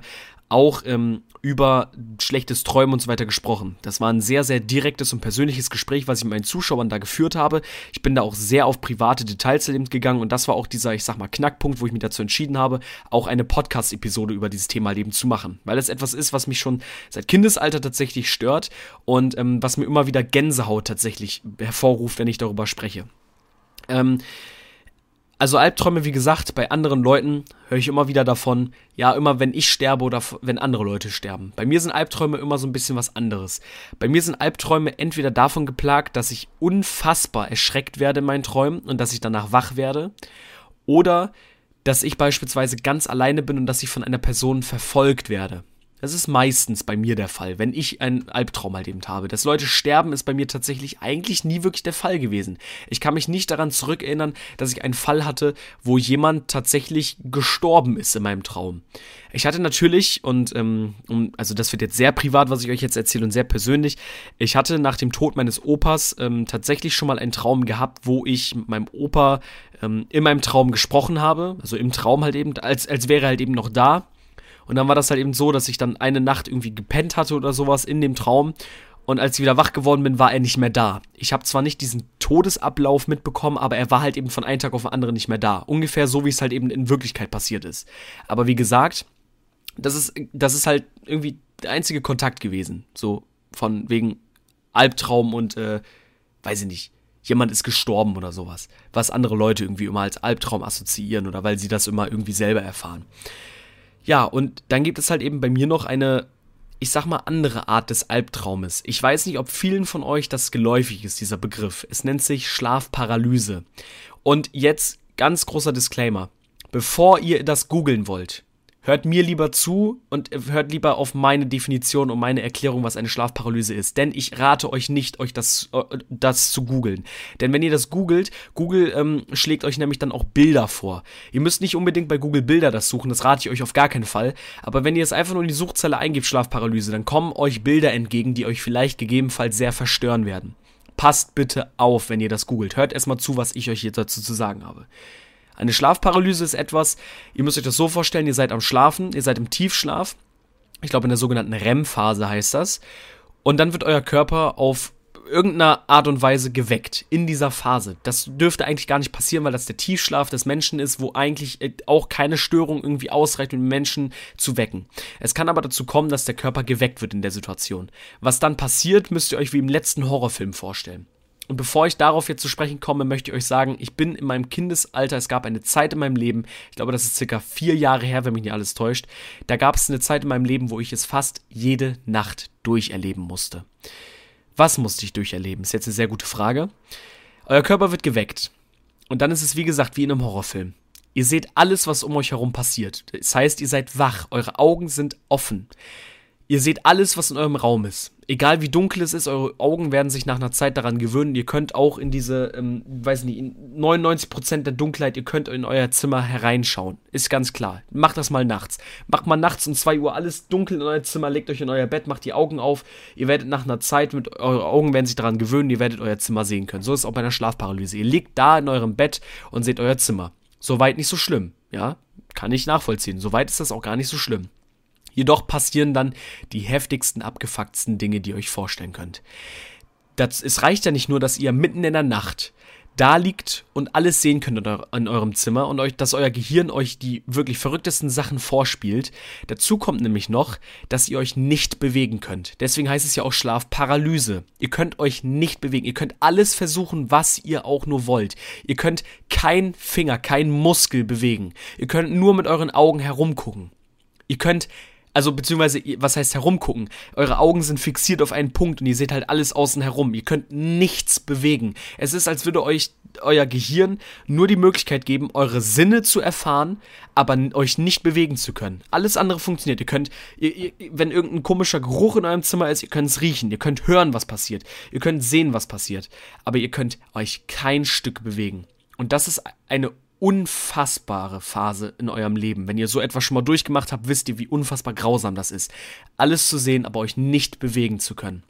auch ähm, über schlechtes Träumen und so weiter gesprochen. Das war ein sehr, sehr direktes und persönliches Gespräch, was ich mit meinen Zuschauern da geführt habe. Ich bin da auch sehr auf private Details gegangen und das war auch dieser, ich sag mal, Knackpunkt, wo ich mich dazu entschieden habe, auch eine Podcast-Episode über dieses Thema Leben zu machen. Weil es etwas ist, was mich schon seit Kindesalter tatsächlich stört und ähm, was mir immer wieder Gänsehaut tatsächlich hervorruft, wenn ich darüber spreche. Ähm, also Albträume, wie gesagt, bei anderen Leuten höre ich immer wieder davon, ja, immer wenn ich sterbe oder wenn andere Leute sterben. Bei mir sind Albträume immer so ein bisschen was anderes. Bei mir sind Albträume entweder davon geplagt, dass ich unfassbar erschreckt werde in meinen Träumen und dass ich danach wach werde, oder dass ich beispielsweise ganz alleine bin und dass ich von einer Person verfolgt werde. Das ist meistens bei mir der Fall, wenn ich einen Albtraum halt eben habe. Dass Leute sterben, ist bei mir tatsächlich eigentlich nie wirklich der Fall gewesen. Ich kann mich nicht daran zurückerinnern, dass ich einen Fall hatte, wo jemand tatsächlich gestorben ist in meinem Traum. Ich hatte natürlich, und ähm, also das wird jetzt sehr privat, was ich euch jetzt erzähle und sehr persönlich, ich hatte nach dem Tod meines Opas ähm, tatsächlich schon mal einen Traum gehabt, wo ich mit meinem Opa ähm, in meinem Traum gesprochen habe. Also im Traum halt eben, als, als wäre er halt eben noch da und dann war das halt eben so, dass ich dann eine Nacht irgendwie gepennt hatte oder sowas in dem Traum. Und als ich wieder wach geworden bin, war er nicht mehr da. Ich habe zwar nicht diesen Todesablauf mitbekommen, aber er war halt eben von einem Tag auf den anderen nicht mehr da. Ungefähr so, wie es halt eben in Wirklichkeit passiert ist. Aber wie gesagt, das ist, das ist halt irgendwie der einzige Kontakt gewesen. So von wegen Albtraum und, äh, weiß ich nicht, jemand ist gestorben oder sowas. Was andere Leute irgendwie immer als Albtraum assoziieren oder weil sie das immer irgendwie selber erfahren. Ja, und dann gibt es halt eben bei mir noch eine, ich sag mal, andere Art des Albtraumes. Ich weiß nicht, ob vielen von euch das geläufig ist, dieser Begriff. Es nennt sich Schlafparalyse. Und jetzt ganz großer Disclaimer. Bevor ihr das googeln wollt, hört mir lieber zu und hört lieber auf meine Definition und meine Erklärung, was eine Schlafparalyse ist. Denn ich rate euch nicht, euch das, äh, das zu googeln. Denn wenn ihr das googelt, Google ähm, schlägt euch nämlich dann auch Bilder vor. Ihr müsst nicht unbedingt bei Google Bilder das suchen, das rate ich euch auf gar keinen Fall. Aber wenn ihr es einfach nur in die Suchzelle eingibt, Schlafparalyse, dann kommen euch Bilder entgegen, die euch vielleicht gegebenenfalls sehr verstören werden. Passt bitte auf, wenn ihr das googelt. Hört erstmal zu, was ich euch jetzt dazu zu sagen habe. Eine Schlafparalyse ist etwas, ihr müsst euch das so vorstellen, ihr seid am Schlafen, ihr seid im Tiefschlaf. Ich glaube, in der sogenannten REM-Phase heißt das. Und dann wird euer Körper auf irgendeiner Art und Weise geweckt in dieser Phase. Das dürfte eigentlich gar nicht passieren, weil das der Tiefschlaf des Menschen ist, wo eigentlich äh, auch keine Störung irgendwie ausreicht, um den Menschen zu wecken. Es kann aber dazu kommen, dass der Körper geweckt wird in der Situation. Was dann passiert, müsst ihr euch wie im letzten Horrorfilm vorstellen. Und bevor ich darauf jetzt zu sprechen komme, möchte ich euch sagen, ich bin in meinem Kindesalter, es gab eine Zeit in meinem Leben, ich glaube, das ist circa vier Jahre her, wenn mich nicht alles täuscht, da gab es eine Zeit in meinem Leben, wo ich es fast jede Nacht durcherleben musste. Was musste ich durcherleben? Ist jetzt eine sehr gute Frage. Euer Körper wird geweckt. Und dann ist es, wie gesagt, wie in einem Horrorfilm. Ihr seht alles, was um euch herum passiert. Das heißt, ihr seid wach, eure Augen sind offen. Ihr seht alles, was in eurem Raum ist. Egal wie dunkel es ist, eure Augen werden sich nach einer Zeit daran gewöhnen. Ihr könnt auch in diese, ähm, weiß nicht, in 99% der Dunkelheit, ihr könnt in euer Zimmer hereinschauen. Ist ganz klar. Macht das mal nachts. Macht mal nachts um 2 Uhr alles dunkel in euer Zimmer, legt euch in euer Bett, macht die Augen auf. Ihr werdet nach einer Zeit mit, eure Augen werden sich daran gewöhnen, ihr werdet euer Zimmer sehen können. So ist es auch bei einer Schlafparalyse. Ihr liegt da in eurem Bett und seht euer Zimmer. Soweit nicht so schlimm, ja? Kann ich nachvollziehen. Soweit ist das auch gar nicht so schlimm. Jedoch passieren dann die heftigsten, abgefucktsten Dinge, die ihr euch vorstellen könnt. Das, es reicht ja nicht nur, dass ihr mitten in der Nacht da liegt und alles sehen könnt in, eurem Zimmer und euch, dass euer Gehirn euch die wirklich verrücktesten Sachen vorspielt. Dazu kommt nämlich noch, dass ihr euch nicht bewegen könnt. Deswegen heißt es ja auch Schlafparalyse. Ihr könnt euch nicht bewegen. Ihr könnt alles versuchen, was ihr auch nur wollt. Ihr könnt kein Finger, kein Muskel bewegen. Ihr könnt nur mit euren Augen herumgucken. Ihr könnt also beziehungsweise, was heißt herumgucken? Eure Augen sind fixiert auf einen Punkt und ihr seht halt alles außen herum. Ihr könnt nichts bewegen. Es ist, als würde euch euer Gehirn nur die Möglichkeit geben, eure Sinne zu erfahren, aber euch nicht bewegen zu können. Alles andere funktioniert. Ihr könnt, ihr, ihr, wenn irgendein komischer Geruch in eurem Zimmer ist, ihr könnt es riechen, ihr könnt hören, was passiert, ihr könnt sehen, was passiert, aber ihr könnt euch kein Stück bewegen. Und das ist eine unfassbare Phase in eurem Leben. Wenn ihr so etwas schon mal durchgemacht habt, wisst ihr, wie unfassbar grausam das ist. Alles zu sehen, aber euch nicht bewegen zu können.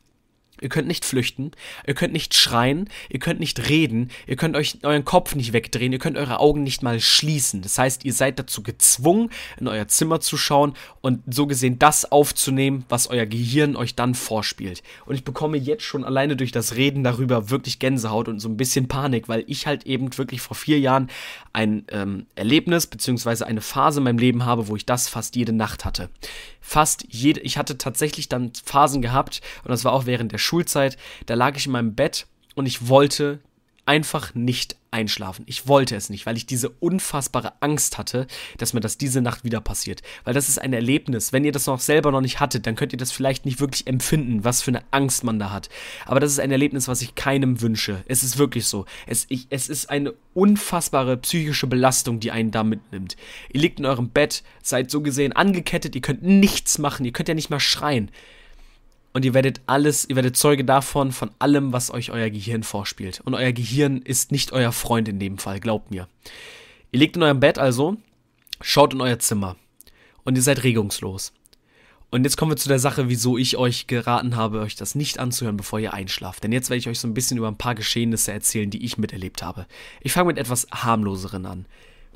Ihr könnt nicht flüchten, ihr könnt nicht schreien, ihr könnt nicht reden, ihr könnt euch euren Kopf nicht wegdrehen, ihr könnt eure Augen nicht mal schließen. Das heißt, ihr seid dazu gezwungen, in euer Zimmer zu schauen und so gesehen das aufzunehmen, was euer Gehirn euch dann vorspielt. Und ich bekomme jetzt schon alleine durch das Reden darüber wirklich Gänsehaut und so ein bisschen Panik, weil ich halt eben wirklich vor vier Jahren ein ähm, Erlebnis beziehungsweise eine Phase in meinem Leben habe, wo ich das fast jede Nacht hatte. Fast jede, ich hatte tatsächlich dann Phasen gehabt und das war auch während der Schulzeit, da lag ich in meinem Bett und ich wollte einfach nicht einschlafen. Ich wollte es nicht, weil ich diese unfassbare Angst hatte, dass mir das diese Nacht wieder passiert. Weil das ist ein Erlebnis. Wenn ihr das noch selber noch nicht hattet, dann könnt ihr das vielleicht nicht wirklich empfinden, was für eine Angst man da hat. Aber das ist ein Erlebnis, was ich keinem wünsche. Es ist wirklich so. Es, ich, es ist eine unfassbare psychische Belastung, die einen da mitnimmt. Ihr liegt in eurem Bett, seid so gesehen angekettet, ihr könnt nichts machen, ihr könnt ja nicht mal schreien und ihr werdet alles, ihr werdet Zeuge davon, von allem, was euch euer Gehirn vorspielt. Und euer Gehirn ist nicht euer Freund in dem Fall, glaubt mir. Ihr liegt in eurem Bett also, schaut in euer Zimmer und ihr seid regungslos. Und jetzt kommen wir zu der Sache, wieso ich euch geraten habe, euch das nicht anzuhören, bevor ihr einschlaft. Denn jetzt werde ich euch so ein bisschen über ein paar Geschehnisse erzählen, die ich miterlebt habe. Ich fange mit etwas harmloseren an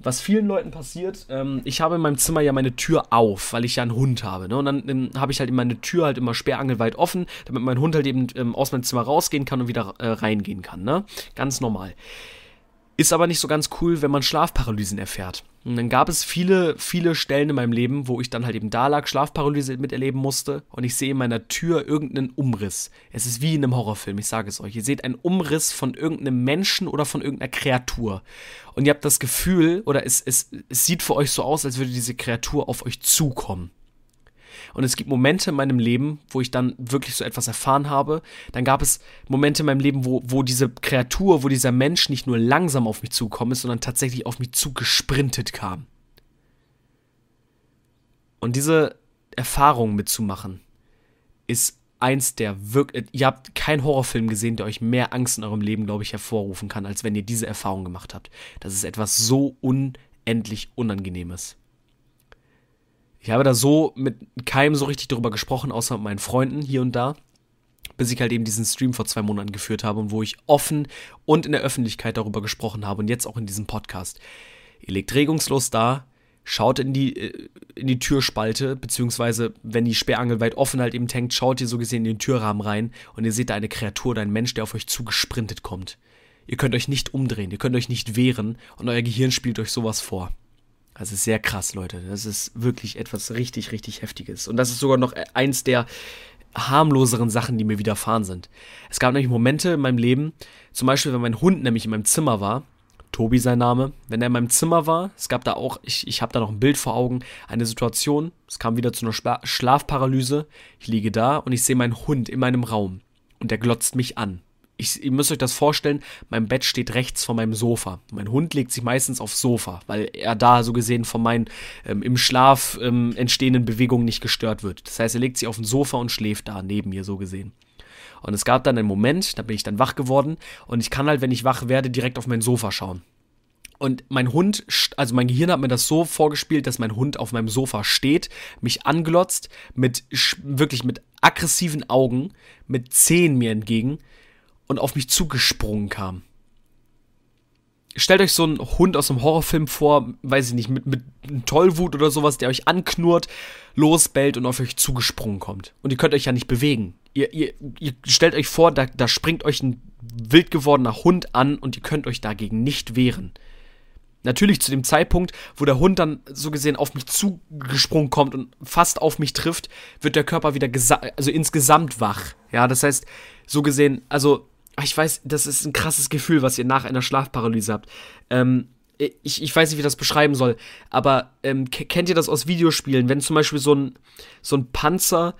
was vielen Leuten passiert, ähm, ich habe in meinem Zimmer ja meine Tür auf, weil ich ja einen Hund habe. Ne? Und dann ähm, habe ich halt meine Tür halt immer sperrangelweit offen, damit mein Hund halt eben ähm, aus meinem Zimmer rausgehen kann und wieder äh, reingehen kann. Ne? Ganz normal. Ist aber nicht so ganz cool, wenn man Schlafparalysen erfährt. Und dann gab es viele, viele Stellen in meinem Leben, wo ich dann halt eben da lag, Schlafparalyse miterleben musste und ich sehe in meiner Tür irgendeinen Umriss. Es ist wie in einem Horrorfilm, ich sage es euch. Ihr seht einen Umriss von irgendeinem Menschen oder von irgendeiner Kreatur. Und ihr habt das Gefühl, oder es, es, es sieht für euch so aus, als würde diese Kreatur auf euch zukommen. Und es gibt Momente in meinem Leben, wo ich dann wirklich so etwas erfahren habe. Dann gab es Momente in meinem Leben, wo, wo diese Kreatur, wo dieser Mensch nicht nur langsam auf mich zukommen ist, sondern tatsächlich auf mich zugesprintet kam. Und diese Erfahrung mitzumachen, ist eins der wirklich. Ihr habt keinen Horrorfilm gesehen, der euch mehr Angst in eurem Leben, glaube ich, hervorrufen kann, als wenn ihr diese Erfahrung gemacht habt. Das ist etwas so unendlich Unangenehmes. Ich habe da so mit keinem so richtig drüber gesprochen, außer mit meinen Freunden hier und da, bis ich halt eben diesen Stream vor zwei Monaten geführt habe und wo ich offen und in der Öffentlichkeit darüber gesprochen habe und jetzt auch in diesem Podcast. Ihr legt regungslos da, schaut in die, äh, in die Türspalte, beziehungsweise wenn die Sperrangel weit offen halt eben hängt, schaut ihr so gesehen in den Türrahmen rein und ihr seht da eine Kreatur oder einen Mensch, der auf euch zugesprintet kommt. Ihr könnt euch nicht umdrehen, ihr könnt euch nicht wehren und euer Gehirn spielt euch sowas vor. Das ist sehr krass, Leute. Das ist wirklich etwas richtig, richtig Heftiges. Und das ist sogar noch eins der harmloseren Sachen, die mir widerfahren sind. Es gab nämlich Momente in meinem Leben, zum Beispiel, wenn mein Hund nämlich in meinem Zimmer war, Tobi sein Name, wenn er in meinem Zimmer war, es gab da auch, ich, ich habe da noch ein Bild vor Augen, eine Situation, es kam wieder zu einer Schlafparalyse, ich liege da und ich sehe meinen Hund in meinem Raum und der glotzt mich an ich, ihr müsst euch das vorstellen, mein Bett steht rechts von meinem Sofa. Mein Hund legt sich meistens aufs Sofa, weil er da so gesehen von meinen ähm, im Schlaf ähm, entstehenden Bewegungen nicht gestört wird. Das heißt, er legt sich auf den Sofa und schläft da neben mir so gesehen. Und es gab dann einen Moment, da bin ich dann wach geworden und ich kann halt, wenn ich wach werde, direkt auf mein Sofa schauen. Und mein Hund, also mein Gehirn hat mir das so vorgespielt, dass mein Hund auf meinem Sofa steht, mich anglotzt, mit wirklich mit aggressiven Augen, mit Zehen mir entgegen und auf mich zugesprungen kam. Stellt euch so einen Hund aus einem Horrorfilm vor, weiß ich nicht, mit, mit Tollwut oder sowas, der euch anknurrt, losbellt und auf euch zugesprungen kommt. Und ihr könnt euch ja nicht bewegen. Ihr, ihr, ihr stellt euch vor, da, da springt euch ein wild gewordener Hund an und ihr könnt euch dagegen nicht wehren. Natürlich zu dem Zeitpunkt, wo der Hund dann so gesehen auf mich zugesprungen kommt und fast auf mich trifft, wird der Körper wieder also insgesamt wach. Ja, das heißt, so gesehen, also ich weiß, das ist ein krasses Gefühl, was ihr nach einer Schlafparalyse habt. Ähm, ich, ich weiß nicht, wie ich das beschreiben soll, aber ähm, kennt ihr das aus Videospielen, wenn zum Beispiel so ein, so ein Panzer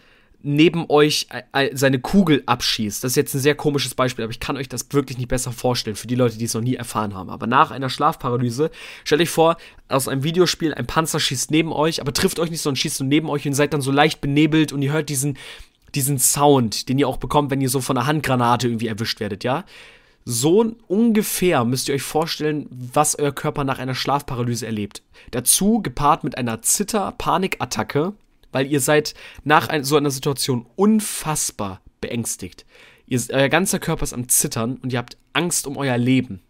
neben euch seine Kugel abschießt. Das ist jetzt ein sehr komisches Beispiel, aber ich kann euch das wirklich nicht besser vorstellen für die Leute, die es noch nie erfahren haben. Aber nach einer Schlafparalyse, stellt euch vor, aus einem Videospiel, ein Panzer schießt neben euch, aber trifft euch nicht, sondern schießt nur neben euch und seid dann so leicht benebelt und ihr hört diesen, diesen Sound, den ihr auch bekommt, wenn ihr so von einer Handgranate irgendwie erwischt werdet, ja? So ungefähr müsst ihr euch vorstellen, was euer Körper nach einer Schlafparalyse erlebt. Dazu gepaart mit einer Zitter-Panikattacke, weil ihr seid nach so einer Situation unfassbar beängstigt. Ihr, euer ganzer Körper ist am Zittern und ihr habt Angst um euer Leben.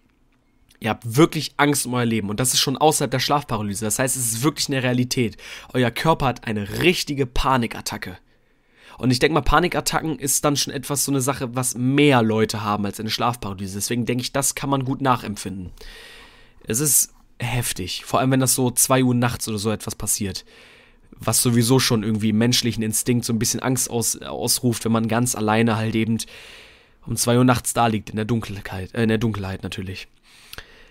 Ihr habt wirklich Angst um euer Leben und das ist schon außerhalb der Schlafparalyse. Das heißt, es ist wirklich eine Realität. Euer Körper hat eine richtige Panikattacke. Und ich denke mal, Panikattacken ist dann schon etwas so eine Sache, was mehr Leute haben als eine Schlafparalyse. Deswegen denke ich, das kann man gut nachempfinden. Es ist heftig, vor allem wenn das so 2 Uhr nachts oder so etwas passiert was sowieso schon irgendwie im menschlichen Instinkt so ein bisschen Angst aus, ausruft, wenn man ganz alleine halt eben um zwei Uhr nachts da liegt, in der Dunkelheit, äh, in der Dunkelheit natürlich.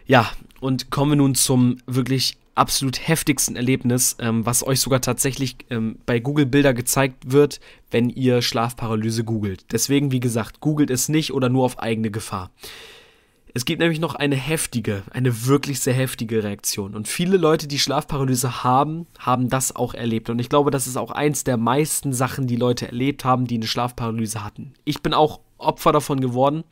Ja, und kommen wir nun zum wirklich absolut heftigsten Erlebnis, ähm, was euch sogar tatsächlich ähm, bei Google Bilder gezeigt wird, wenn ihr Schlafparalyse googelt. Deswegen, wie gesagt, googelt es nicht oder nur auf eigene Gefahr. Es gibt nämlich noch eine heftige, eine wirklich sehr heftige Reaktion. Und viele Leute, die Schlafparalyse haben, haben das auch erlebt. Und ich glaube, das ist auch eins der meisten Sachen, die Leute erlebt haben, die eine Schlafparalyse hatten. Ich bin auch Opfer davon geworden.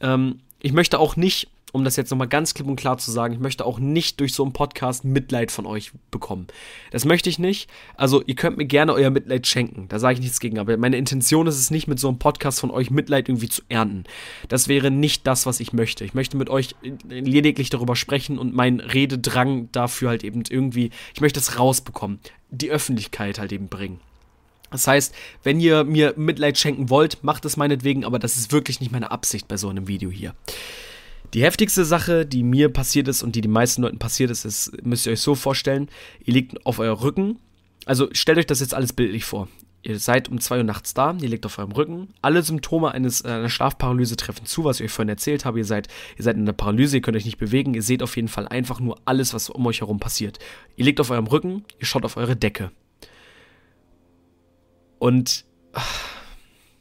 Ähm, ich möchte auch nicht um das jetzt nochmal ganz klipp und klar zu sagen, ich möchte auch nicht durch so einen Podcast Mitleid von euch bekommen. Das möchte ich nicht. Also ihr könnt mir gerne euer Mitleid schenken, da sage ich nichts gegen, aber meine Intention ist es nicht, mit so einem Podcast von euch Mitleid irgendwie zu ernten. Das wäre nicht das, was ich möchte. Ich möchte mit euch lediglich darüber sprechen und mein Rededrang dafür halt eben irgendwie, ich möchte es rausbekommen, die Öffentlichkeit halt eben bringen. Das heißt, wenn ihr mir Mitleid schenken wollt, macht es meinetwegen, aber das ist wirklich nicht meine Absicht bei so einem Video hier. Die heftigste Sache, die mir passiert ist und die den meisten Leuten passiert ist, ist, müsst ihr euch so vorstellen, ihr liegt auf eurem Rücken. Also stellt euch das jetzt alles bildlich vor. Ihr seid um 2 Uhr nachts da, ihr liegt auf eurem Rücken. Alle Symptome eines, äh, einer Schlafparalyse treffen zu, was ich euch vorhin erzählt habe. Ihr seid, ihr seid in einer Paralyse, ihr könnt euch nicht bewegen. Ihr seht auf jeden Fall einfach nur alles, was um euch herum passiert. Ihr liegt auf eurem Rücken, ihr schaut auf eure Decke. Und ach,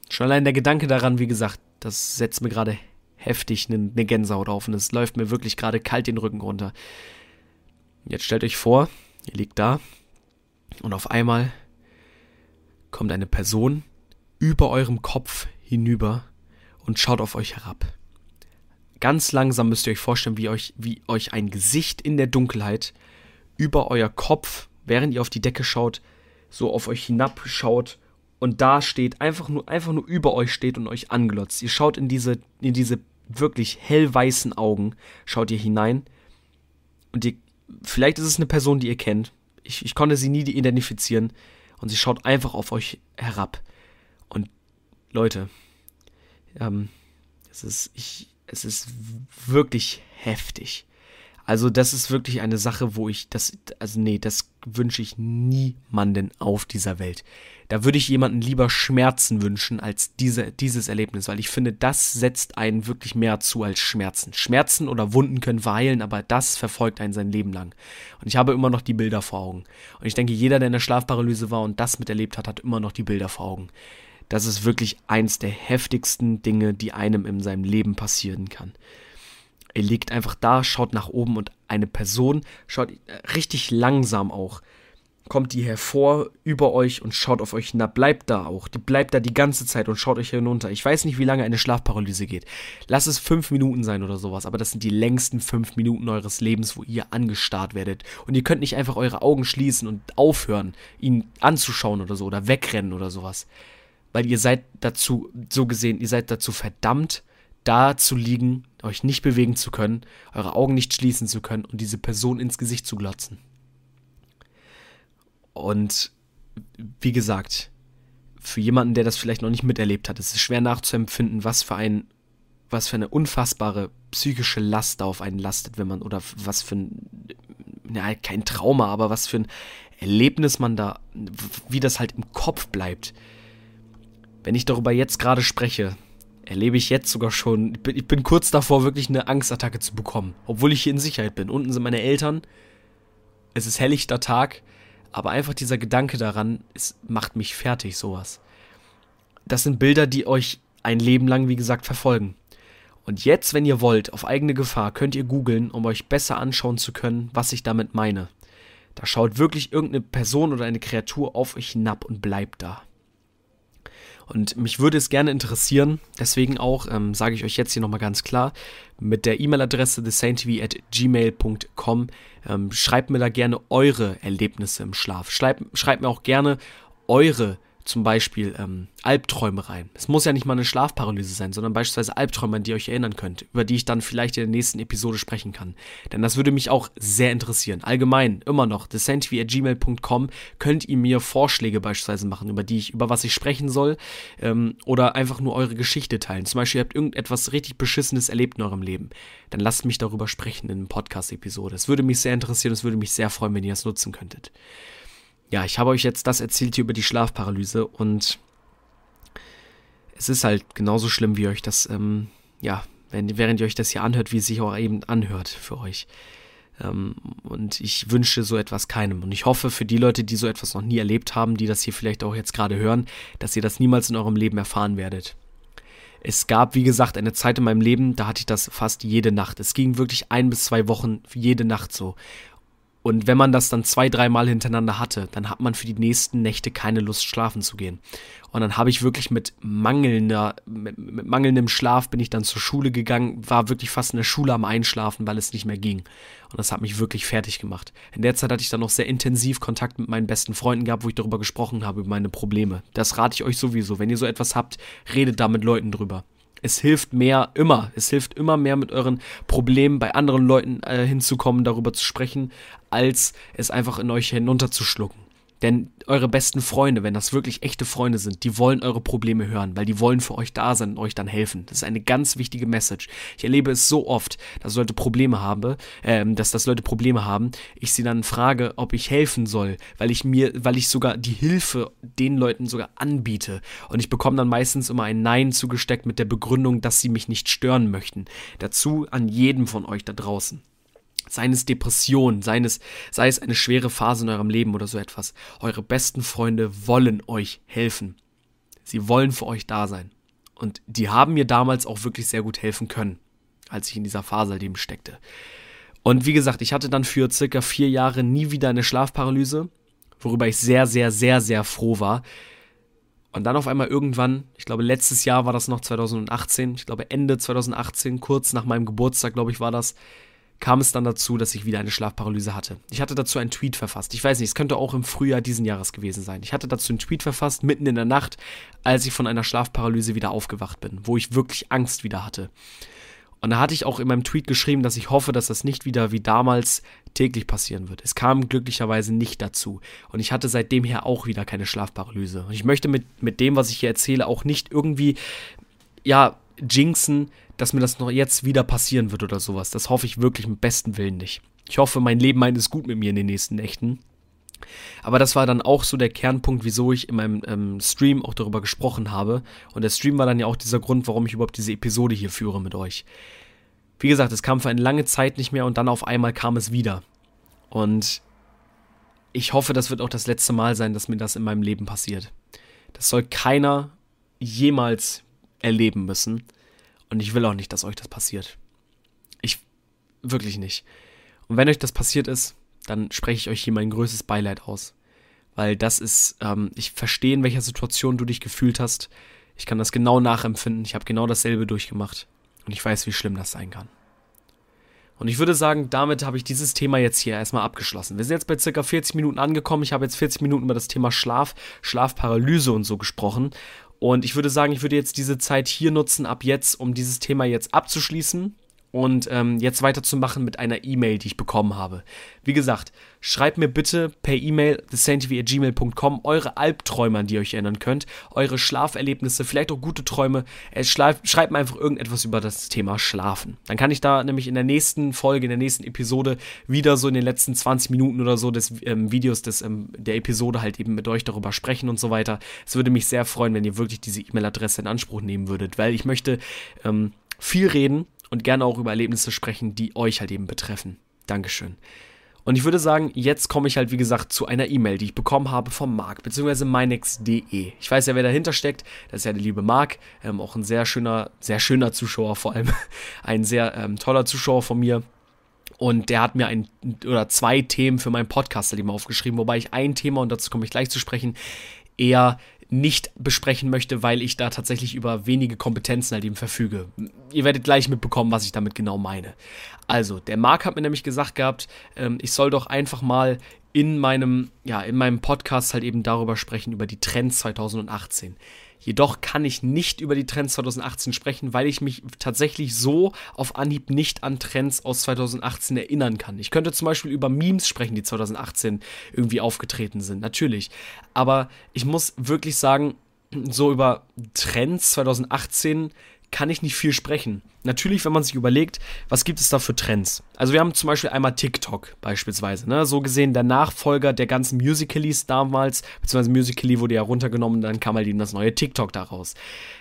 schon allein der Gedanke daran, wie gesagt, das setzt mir gerade heftig eine, eine Gänsehaut auf und es läuft mir wirklich gerade kalt den Rücken runter. Jetzt stellt euch vor, ihr liegt da und auf einmal kommt eine Person über eurem Kopf hinüber und schaut auf euch herab. Ganz langsam müsst ihr euch vorstellen, wie euch, wie euch ein Gesicht in der Dunkelheit über euer Kopf, während ihr auf die Decke schaut, so auf euch hinabschaut und da steht, einfach nur, einfach nur über euch steht und euch anglotzt. Ihr schaut in diese, in diese wirklich hellweißen Augen schaut ihr hinein und ihr, vielleicht ist es eine Person, die ihr kennt. Ich, ich konnte sie nie identifizieren und sie schaut einfach auf euch herab. Und Leute, ähm, es ist, ich, es ist wirklich heftig. Also das ist wirklich eine Sache, wo ich das, also nee, das wünsche ich niemanden auf dieser Welt. Da würde ich jemanden lieber Schmerzen wünschen als diese, dieses Erlebnis, weil ich finde, das setzt einen wirklich mehr zu als Schmerzen. Schmerzen oder Wunden können verheilen, aber das verfolgt einen sein Leben lang. Und ich habe immer noch die Bilder vor Augen. Und ich denke, jeder, der in der Schlafparalyse war und das miterlebt hat, hat immer noch die Bilder vor Augen. Das ist wirklich eins der heftigsten Dinge, die einem in seinem Leben passieren kann. Er liegt einfach da, schaut nach oben und eine Person schaut richtig langsam auch. Kommt die hervor über euch und schaut auf euch hinab. Bleibt da auch. Die bleibt da die ganze Zeit und schaut euch hinunter. Ich weiß nicht, wie lange eine Schlafparalyse geht. Lass es fünf Minuten sein oder sowas, aber das sind die längsten fünf Minuten eures Lebens, wo ihr angestarrt werdet. Und ihr könnt nicht einfach eure Augen schließen und aufhören, ihn anzuschauen oder so oder wegrennen oder sowas. Weil ihr seid dazu, so gesehen, ihr seid dazu verdammt, da zu liegen, euch nicht bewegen zu können, eure Augen nicht schließen zu können und diese Person ins Gesicht zu glotzen. Und wie gesagt, für jemanden, der das vielleicht noch nicht miterlebt hat, es ist schwer nachzuempfinden, was für ein, was für eine unfassbare psychische Last da auf einen lastet, wenn man, oder was für ein, ja, kein Trauma, aber was für ein Erlebnis man da, wie das halt im Kopf bleibt. Wenn ich darüber jetzt gerade spreche, erlebe ich jetzt sogar schon, ich bin, ich bin kurz davor, wirklich eine Angstattacke zu bekommen, obwohl ich hier in Sicherheit bin. Unten sind meine Eltern, es ist helllichter Tag, aber einfach dieser Gedanke daran, es macht mich fertig, sowas. Das sind Bilder, die euch ein Leben lang, wie gesagt, verfolgen. Und jetzt, wenn ihr wollt, auf eigene Gefahr, könnt ihr googeln, um euch besser anschauen zu können, was ich damit meine. Da schaut wirklich irgendeine Person oder eine Kreatur auf euch hinab und bleibt da. Und mich würde es gerne interessieren, deswegen auch, ähm, sage ich euch jetzt hier nochmal ganz klar, mit der E-Mail-Adresse thesaintv at gmail.com ähm, schreibt mir da gerne eure Erlebnisse im Schlaf. Schreibt, schreibt mir auch gerne eure zum Beispiel ähm, Albträume rein. Es muss ja nicht mal eine Schlafparalyse sein, sondern beispielsweise Albträume, an die ihr euch erinnern könnt, über die ich dann vielleicht in der nächsten Episode sprechen kann. Denn das würde mich auch sehr interessieren. Allgemein, immer noch, thesentv.gmail.com könnt ihr mir Vorschläge beispielsweise machen, über die ich, über was ich sprechen soll, ähm, oder einfach nur eure Geschichte teilen. Zum Beispiel, ihr habt irgendetwas richtig Beschissenes erlebt in eurem Leben. Dann lasst mich darüber sprechen in einer Podcast-Episode. Es würde mich sehr interessieren, es würde mich sehr freuen, wenn ihr es nutzen könntet ja, ich habe euch jetzt das erzählt hier über die Schlafparalyse und es ist halt genauso schlimm, wie euch das, ähm, ja, wenn, während ihr euch das hier anhört, wie es sich auch eben anhört für euch. Ähm, und ich wünsche so etwas keinem. Und ich hoffe für die Leute, die so etwas noch nie erlebt haben, die das hier vielleicht auch jetzt gerade hören, dass ihr das niemals in eurem Leben erfahren werdet. Es gab, wie gesagt, eine Zeit in meinem Leben, da hatte ich das fast jede Nacht. Es ging wirklich ein bis zwei Wochen jede Nacht so. Und wenn man das dann zwei, dreimal hintereinander hatte, dann hat man für die nächsten Nächte keine Lust, schlafen zu gehen. Und dann habe ich wirklich mit mangelnder, mit, mit, mangelndem Schlaf bin ich dann zur Schule gegangen, war wirklich fast in der Schule am Einschlafen, weil es nicht mehr ging. Und das hat mich wirklich fertig gemacht. In der Zeit hatte ich dann noch sehr intensiv Kontakt mit meinen besten Freunden gehabt, wo ich darüber gesprochen habe, über meine Probleme. Das rate ich euch sowieso. Wenn ihr so etwas habt, redet da mit Leuten drüber es hilft mehr immer. Es hilft immer mehr mit euren Problemen bei anderen Leuten äh, hinzukommen, darüber zu sprechen, als es einfach in euch hinunterzuschlucken. Denn eure besten Freunde, wenn das wirklich echte Freunde sind, die wollen eure Probleme hören, weil die wollen für euch da sein und euch dann helfen. Das ist eine ganz wichtige Message. Ich erlebe es so oft, dass Leute Probleme haben, ähm, dass das Leute Probleme haben, ich sie dann frage, ob ich helfen soll, weil ich mir, weil ich sogar die Hilfe den Leuten sogar anbiete. Und ich bekomme dann meistens immer ein Nein zugesteckt mit der Begründung, dass sie mich nicht stören möchten. Dazu an jedem von euch da draußen seien es Depressionen, seien es, sei es eine schwere Phase in eurem Leben oder so etwas. Eure besten Freunde wollen euch helfen. Sie wollen für euch da sein. Und die haben mir damals auch wirklich sehr gut helfen können, als ich in dieser Phase eben steckte. Und wie gesagt, ich hatte dann für circa vier Jahre nie wieder eine Schlafparalyse, worüber ich sehr, sehr, sehr, sehr froh war. Und dann auf einmal irgendwann, ich glaube letztes Jahr war das noch 2018, ich glaube Ende 2018, kurz nach meinem Geburtstag, glaube ich, war das, kam es dann dazu, dass ich wieder eine Schlafparalyse hatte. Ich hatte dazu einen Tweet verfasst. Ich weiß nicht, es könnte auch im Frühjahr diesen Jahres gewesen sein. Ich hatte dazu einen Tweet verfasst, mitten in der Nacht, als ich von einer Schlafparalyse wieder aufgewacht bin, wo ich wirklich Angst wieder hatte. Und da hatte ich auch in meinem Tweet geschrieben, dass ich hoffe, dass das nicht wieder wie damals täglich passieren wird. Es kam glücklicherweise nicht dazu. Und ich hatte seitdem her auch wieder keine Schlafparalyse. Und ich möchte mit, mit dem, was ich hier erzähle, auch nicht irgendwie, ja, jinxen, dass mir das noch jetzt wieder passieren wird oder sowas. Das hoffe ich wirklich mit besten Willen nicht. Ich hoffe, mein Leben meint es gut mit mir in den nächsten Nächten. Aber das war dann auch so der Kernpunkt, wieso ich in meinem ähm, Stream auch darüber gesprochen habe. Und der Stream war dann ja auch dieser Grund, warum ich überhaupt diese Episode hier führe mit euch. Wie gesagt, es kam für eine lange Zeit nicht mehr und dann auf einmal kam es wieder. Und ich hoffe, das wird auch das letzte Mal sein, dass mir das in meinem Leben passiert. Das soll keiner jemals erleben müssen. Und ich will auch nicht, dass euch das passiert. Ich wirklich nicht. Und wenn euch das passiert ist, dann spreche ich euch hier mein größtes Beileid aus. Weil das ist, ähm, ich verstehe, in welcher Situation du dich gefühlt hast. Ich kann das genau nachempfinden. Ich habe genau dasselbe durchgemacht. Und ich weiß, wie schlimm das sein kann. Und ich würde sagen, damit habe ich dieses Thema jetzt hier erstmal abgeschlossen. Wir sind jetzt bei circa 40 Minuten angekommen. Ich habe jetzt 40 Minuten über das Thema Schlaf, Schlafparalyse und so gesprochen. Und ich würde sagen, ich würde jetzt diese Zeit hier nutzen, ab jetzt, um dieses Thema jetzt abzuschließen und ähm, jetzt weiterzumachen mit einer E-Mail, die ich bekommen habe. Wie gesagt, schreibt mir bitte per E-Mail thesaintv.gmail.com eure Albträume, an die ihr euch erinnern könnt, eure Schlaferlebnisse, vielleicht auch gute Träume. Äh, schreibt mir einfach irgendetwas über das Thema Schlafen. Dann kann ich da nämlich in der nächsten Folge, in der nächsten Episode wieder so in den letzten 20 Minuten oder so des ähm, Videos des, ähm, der Episode halt eben mit euch darüber sprechen und so weiter. Es würde mich sehr freuen, wenn ihr wirklich diese E-Mail-Adresse in Anspruch nehmen würdet, weil ich möchte ähm, viel reden und gerne auch über Erlebnisse sprechen, die euch halt eben betreffen. Dankeschön. Und ich würde sagen, jetzt komme ich halt, wie gesagt, zu einer E-Mail, die ich bekommen habe vom Marc, beziehungsweise mynex.de. Ich weiß ja, wer dahinter steckt. Das ist ja der liebe Marc, ähm, auch ein sehr schöner, sehr schöner Zuschauer vor allem. ein sehr ähm, toller Zuschauer von mir. Und der hat mir ein oder zwei Themen für meinen Podcast halt eben aufgeschrieben, wobei ich ein Thema, und dazu komme ich gleich zu sprechen, eher nicht besprechen möchte, weil ich da tatsächlich über wenige Kompetenzen halt eben verfüge. Ihr werdet gleich mitbekommen, was ich damit genau meine. Also, der Marc hat mir nämlich gesagt gehabt, ähm, ich soll doch einfach mal in meinem, ja, in meinem Podcast halt eben darüber sprechen, über die Trends 2018. Jedoch kann ich nicht über die Trends 2018 sprechen, weil ich mich tatsächlich so auf Anhieb nicht an Trends aus 2018 erinnern kann. Ich könnte zum Beispiel über Memes sprechen, die 2018 irgendwie aufgetreten sind, natürlich. Aber ich muss wirklich sagen, so über Trends 2018 kann ich nicht viel sprechen. Natürlich, wenn man sich überlegt, was gibt es da für Trends? Also wir haben zum Beispiel einmal TikTok beispielsweise, ne? so gesehen der Nachfolger der ganzen Musicalies damals, beziehungsweise Musical.ly wurde ja runtergenommen, dann kam halt eben das neue TikTok daraus.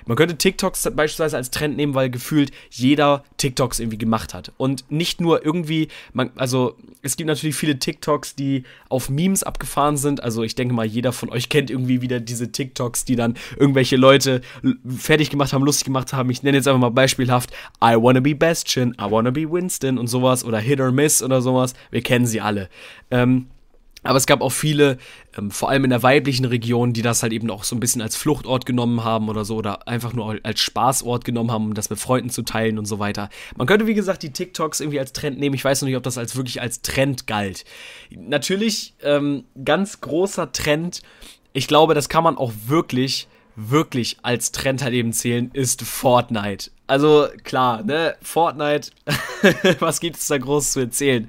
Man könnte TikToks beispielsweise als Trend nehmen, weil gefühlt jeder TikToks irgendwie gemacht hat. Und nicht nur irgendwie, man, also es gibt natürlich viele TikToks, die auf Memes abgefahren sind. Also ich denke mal, jeder von euch kennt irgendwie wieder diese TikToks, die dann irgendwelche Leute fertig gemacht haben, lustig gemacht haben. Ich nenne jetzt einfach mal beispielhaft I wanna be Bastion, I wanna be Winston und sowas oder Hit or Miss oder sowas. Wir kennen sie alle. Ähm, aber es gab auch viele, ähm, vor allem in der weiblichen Region, die das halt eben auch so ein bisschen als Fluchtort genommen haben oder so oder einfach nur als Spaßort genommen haben, um das mit Freunden zu teilen und so weiter. Man könnte, wie gesagt, die TikToks irgendwie als Trend nehmen. Ich weiß noch nicht, ob das als wirklich als Trend galt. Natürlich, ähm, ganz großer Trend. Ich glaube, das kann man auch wirklich wirklich als Trend halt eben zählen, ist Fortnite. Also klar, ne, Fortnite, was gibt es da groß zu erzählen?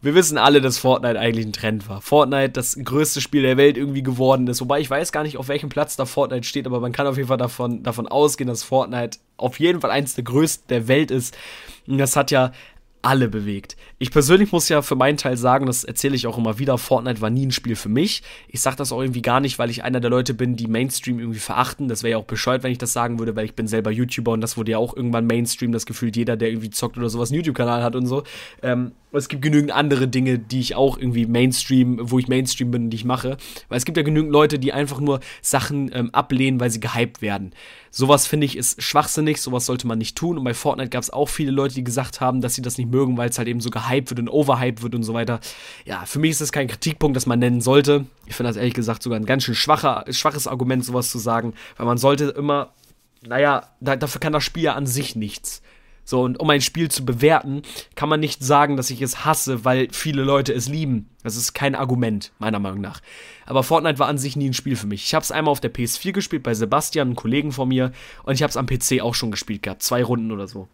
Wir wissen alle, dass Fortnite eigentlich ein Trend war. Fortnite das größte Spiel der Welt irgendwie geworden ist. Wobei ich weiß gar nicht, auf welchem Platz da Fortnite steht, aber man kann auf jeden Fall davon, davon ausgehen, dass Fortnite auf jeden Fall eins der größten der Welt ist. Und das hat ja alle bewegt. Ich persönlich muss ja für meinen Teil sagen, das erzähle ich auch immer wieder, Fortnite war nie ein Spiel für mich. Ich sage das auch irgendwie gar nicht, weil ich einer der Leute bin, die Mainstream irgendwie verachten. Das wäre ja auch bescheuert, wenn ich das sagen würde, weil ich bin selber YouTuber und das wurde ja auch irgendwann Mainstream, das gefühlt jeder, der irgendwie zockt oder sowas, einen YouTube-Kanal hat und so. Ähm, es gibt genügend andere Dinge, die ich auch irgendwie Mainstream, wo ich Mainstream bin, die ich mache. Weil es gibt ja genügend Leute, die einfach nur Sachen ähm, ablehnen, weil sie gehypt werden. Sowas finde ich ist schwachsinnig, sowas sollte man nicht tun. Und bei Fortnite gab es auch viele Leute, die gesagt haben, dass sie das nicht mögen, weil es halt eben so gehypt wird und overhyped wird und so weiter. Ja, für mich ist das kein Kritikpunkt, das man nennen sollte. Ich finde das ehrlich gesagt sogar ein ganz schön schwacher, schwaches Argument, sowas zu sagen, weil man sollte immer, naja, da, dafür kann das Spiel ja an sich nichts. So, und um ein Spiel zu bewerten, kann man nicht sagen, dass ich es hasse, weil viele Leute es lieben. Das ist kein Argument, meiner Meinung nach. Aber Fortnite war an sich nie ein Spiel für mich. Ich habe es einmal auf der PS4 gespielt, bei Sebastian, einem Kollegen von mir, und ich habe es am PC auch schon gespielt gehabt. Zwei Runden oder so.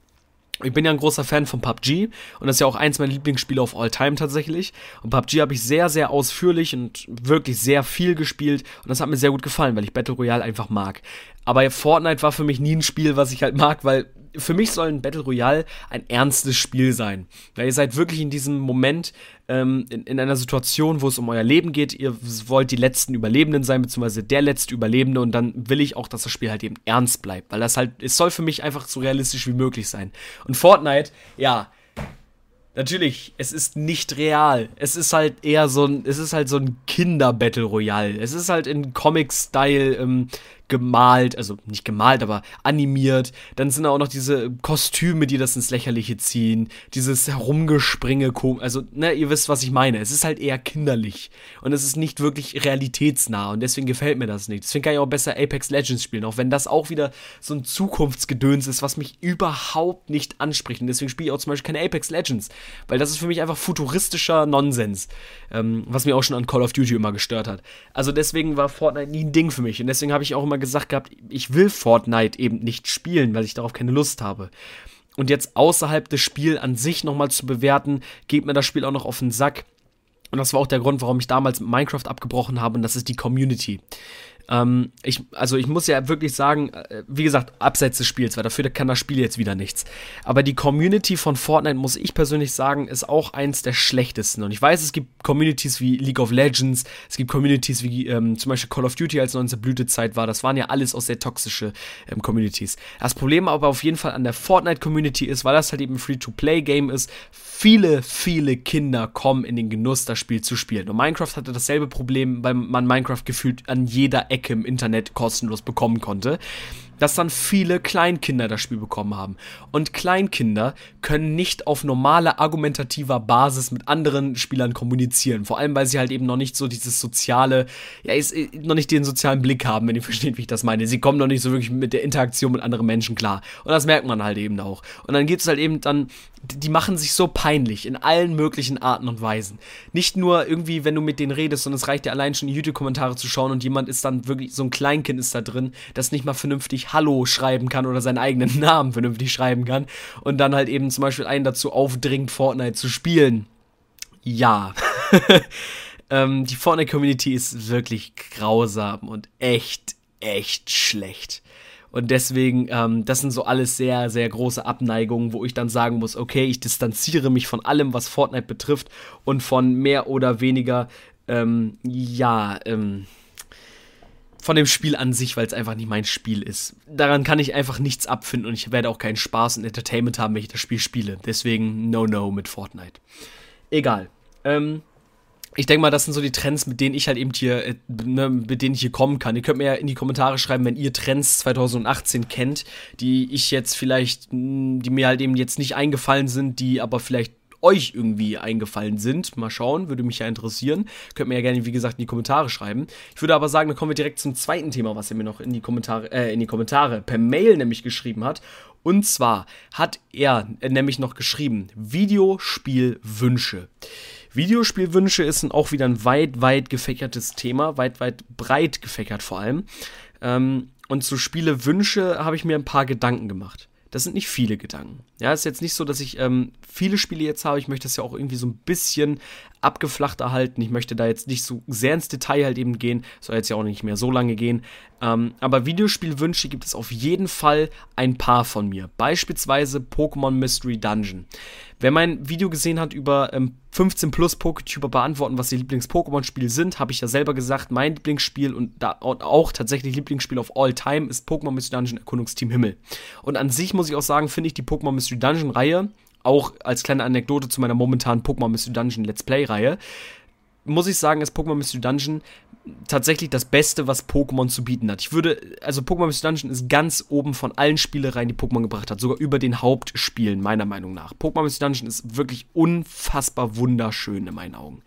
Ich bin ja ein großer Fan von PUBG und das ist ja auch eins meiner Lieblingsspiele auf All Time tatsächlich. Und PUBG habe ich sehr, sehr ausführlich und wirklich sehr viel gespielt und das hat mir sehr gut gefallen, weil ich Battle Royale einfach mag. Aber Fortnite war für mich nie ein Spiel, was ich halt mag, weil für mich soll ein Battle Royale ein ernstes Spiel sein. Weil ihr seid wirklich in diesem Moment ähm, in, in, einer Situation, wo es um euer Leben geht. Ihr wollt die letzten Überlebenden sein, beziehungsweise der letzte Überlebende. Und dann will ich auch, dass das Spiel halt eben ernst bleibt. Weil das halt, es soll für mich einfach so realistisch wie möglich sein. Und Fortnite, ja, Natürlich, es ist nicht real. Es ist halt eher so ein, es ist halt so ein Kinder-Battle Royale. Es ist halt in Comic-Style ähm, gemalt, also nicht gemalt, aber animiert. Dann sind auch noch diese Kostüme, die das ins Lächerliche ziehen. Dieses Herumgespringe, also, ne, ihr wisst, was ich meine. Es ist halt eher kinderlich. Und es ist nicht wirklich realitätsnah. Und deswegen gefällt mir das nicht. Deswegen kann ich auch besser Apex Legends spielen. Auch wenn das auch wieder so ein Zukunftsgedöns ist, was mich überhaupt nicht anspricht. Und deswegen spiele ich auch zum Beispiel keine Apex Legends. Weil das ist für mich einfach futuristischer Nonsens. Ähm, was mir auch schon an Call of Duty immer gestört hat. Also deswegen war Fortnite nie ein Ding für mich. Und deswegen habe ich auch immer gesagt gehabt, ich will Fortnite eben nicht spielen, weil ich darauf keine Lust habe. und jetzt außerhalb des Spiels an sich nochmal zu bewerten, geht mir das Spiel auch noch auf den Sack. Und das war auch der Grund, warum ich damals Minecraft abgebrochen habe, und das ist die Community. Ähm, ich, also ich muss ja wirklich sagen, äh, wie gesagt, abseits des Spiels, weil dafür kann das Spiel jetzt wieder nichts. Aber die Community von Fortnite, muss ich persönlich sagen, ist auch eins der schlechtesten. Und ich weiß, es gibt Communities wie League of Legends, es gibt Communities wie ähm, zum Beispiel Call of Duty, als 19 Blütezeit war. Das waren ja alles auch sehr toxische ähm, Communities. Das Problem aber auf jeden Fall an der Fortnite-Community ist, weil das halt eben ein Free-to-Play-Game ist, viele, viele Kinder kommen in den Genuss, das Spiel zu spielen. Und Minecraft hatte dasselbe Problem, weil man Minecraft gefühlt an jeder Ecke im Internet kostenlos bekommen konnte dass dann viele Kleinkinder das Spiel bekommen haben. Und Kleinkinder können nicht auf normale argumentativer Basis mit anderen Spielern kommunizieren. Vor allem, weil sie halt eben noch nicht so dieses soziale, ja, ist, äh, noch nicht den sozialen Blick haben, wenn ihr versteht, wie ich das meine. Sie kommen noch nicht so wirklich mit der Interaktion mit anderen Menschen klar. Und das merkt man halt eben auch. Und dann geht es halt eben dann, die machen sich so peinlich in allen möglichen Arten und Weisen. Nicht nur irgendwie, wenn du mit denen redest, sondern es reicht ja allein schon YouTube-Kommentare zu schauen und jemand ist dann wirklich, so ein Kleinkind ist da drin, das nicht mal vernünftig Hallo schreiben kann oder seinen eigenen Namen vernünftig schreiben kann und dann halt eben zum Beispiel einen dazu aufdringt, Fortnite zu spielen. Ja. ähm, die Fortnite-Community ist wirklich grausam und echt, echt schlecht. Und deswegen, ähm, das sind so alles sehr, sehr große Abneigungen, wo ich dann sagen muss, okay, ich distanziere mich von allem, was Fortnite betrifft und von mehr oder weniger, ähm, ja, ähm, von dem Spiel an sich, weil es einfach nicht mein Spiel ist. Daran kann ich einfach nichts abfinden und ich werde auch keinen Spaß und Entertainment haben, wenn ich das Spiel spiele. Deswegen no no mit Fortnite. Egal. Ähm, ich denke mal, das sind so die Trends, mit denen ich halt eben hier, äh, ne, mit denen ich hier kommen kann. Ihr könnt mir ja in die Kommentare schreiben, wenn ihr Trends 2018 kennt, die ich jetzt vielleicht, die mir halt eben jetzt nicht eingefallen sind, die aber vielleicht euch irgendwie eingefallen sind. Mal schauen, würde mich ja interessieren. Könnt mir ja gerne, wie gesagt, in die Kommentare schreiben. Ich würde aber sagen, dann kommen wir direkt zum zweiten Thema, was er mir noch in die Kommentare, äh, in die Kommentare per Mail nämlich geschrieben hat. Und zwar hat er nämlich noch geschrieben, Videospielwünsche. Videospielwünsche ist auch wieder ein weit, weit gefächertes Thema, weit, weit breit gefächert vor allem. Ähm, und zu Spielewünsche habe ich mir ein paar Gedanken gemacht. Das sind nicht viele Gedanken. Ja, ist jetzt nicht so, dass ich ähm, viele Spiele jetzt habe. Ich möchte das ja auch irgendwie so ein bisschen abgeflacht erhalten. Ich möchte da jetzt nicht so sehr ins Detail halt eben gehen. Soll jetzt ja auch nicht mehr so lange gehen. Ähm, aber Videospielwünsche gibt es auf jeden Fall ein paar von mir. Beispielsweise Pokémon Mystery Dungeon. Wer mein Video gesehen hat über ähm, 15 plus Poketuber beantworten, was die Lieblings-Pokémon-Spiele sind, habe ich ja selber gesagt, mein Lieblingsspiel und, da, auch tatsächlich Lieblingsspiel of all time ist Pokémon Mystery Dungeon Erkundungsteam Himmel. Und an sich muss ich auch sagen, finde ich die Pokémon Mystery Dungeon Reihe, auch als kleine Anekdote zu meiner momentanen Pokémon Mystery Dungeon Let's Play Reihe, muss ich sagen, ist Pokémon Mystery Dungeon tatsächlich das Beste, was Pokémon zu bieten hat. Ich würde, also Pokémon Mystery Dungeon ist ganz oben von allen Spielereien, die Pokémon gebracht hat, sogar über den Hauptspielen, meiner Meinung nach. Pokémon Mystery Dungeon ist wirklich unfassbar wunderschön in meinen Augen.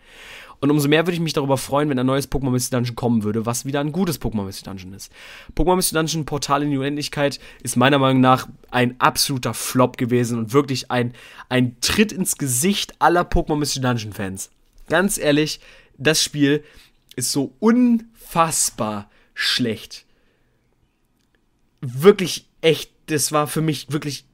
Und umso mehr würde ich mich darüber freuen, wenn ein neues Pokémon Mystery Dungeon kommen würde, was wieder ein gutes Pokémon Mystery Dungeon ist. Pokémon Mystery Dungeon Portal in die Unendlichkeit ist meiner Meinung nach ein absoluter Flop gewesen und wirklich ein, ein Tritt ins Gesicht aller Pokémon Mystery Dungeon Fans. Ganz ehrlich, das Spiel ist so unfassbar schlecht. Wirklich echt, das war für mich wirklich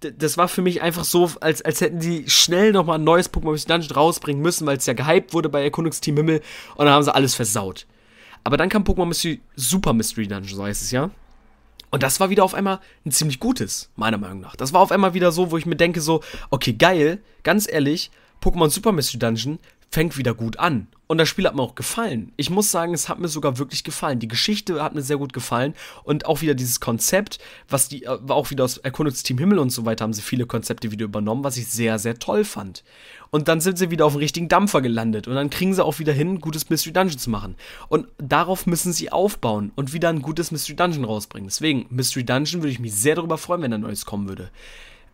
das war für mich einfach so, als, als hätten die schnell nochmal ein neues Pokémon Mystery Dungeon rausbringen müssen, weil es ja gehypt wurde bei Erkundungsteam Himmel und dann haben sie alles versaut. Aber dann kam Pokémon Mystery Super Mystery Dungeon, so heißt es ja. Und das war wieder auf einmal ein ziemlich gutes, meiner Meinung nach. Das war auf einmal wieder so, wo ich mir denke so, okay, geil, ganz ehrlich, Pokémon Super Mystery Dungeon fängt wieder gut an. Und das Spiel hat mir auch gefallen. Ich muss sagen, es hat mir sogar wirklich gefallen. Die Geschichte hat mir sehr gut gefallen. Und auch wieder dieses Konzept, was die, äh, auch wieder aus Erkundungsteam Himmel und so weiter, haben sie viele Konzepte wieder übernommen, was ich sehr, sehr toll fand. Und dann sind sie wieder auf dem richtigen Dampfer gelandet. Und dann kriegen sie auch wieder hin, ein gutes Mystery Dungeon zu machen. Und darauf müssen sie aufbauen und wieder ein gutes Mystery Dungeon rausbringen. Deswegen, Mystery Dungeon würde ich mich sehr darüber freuen, wenn ein neues kommen würde.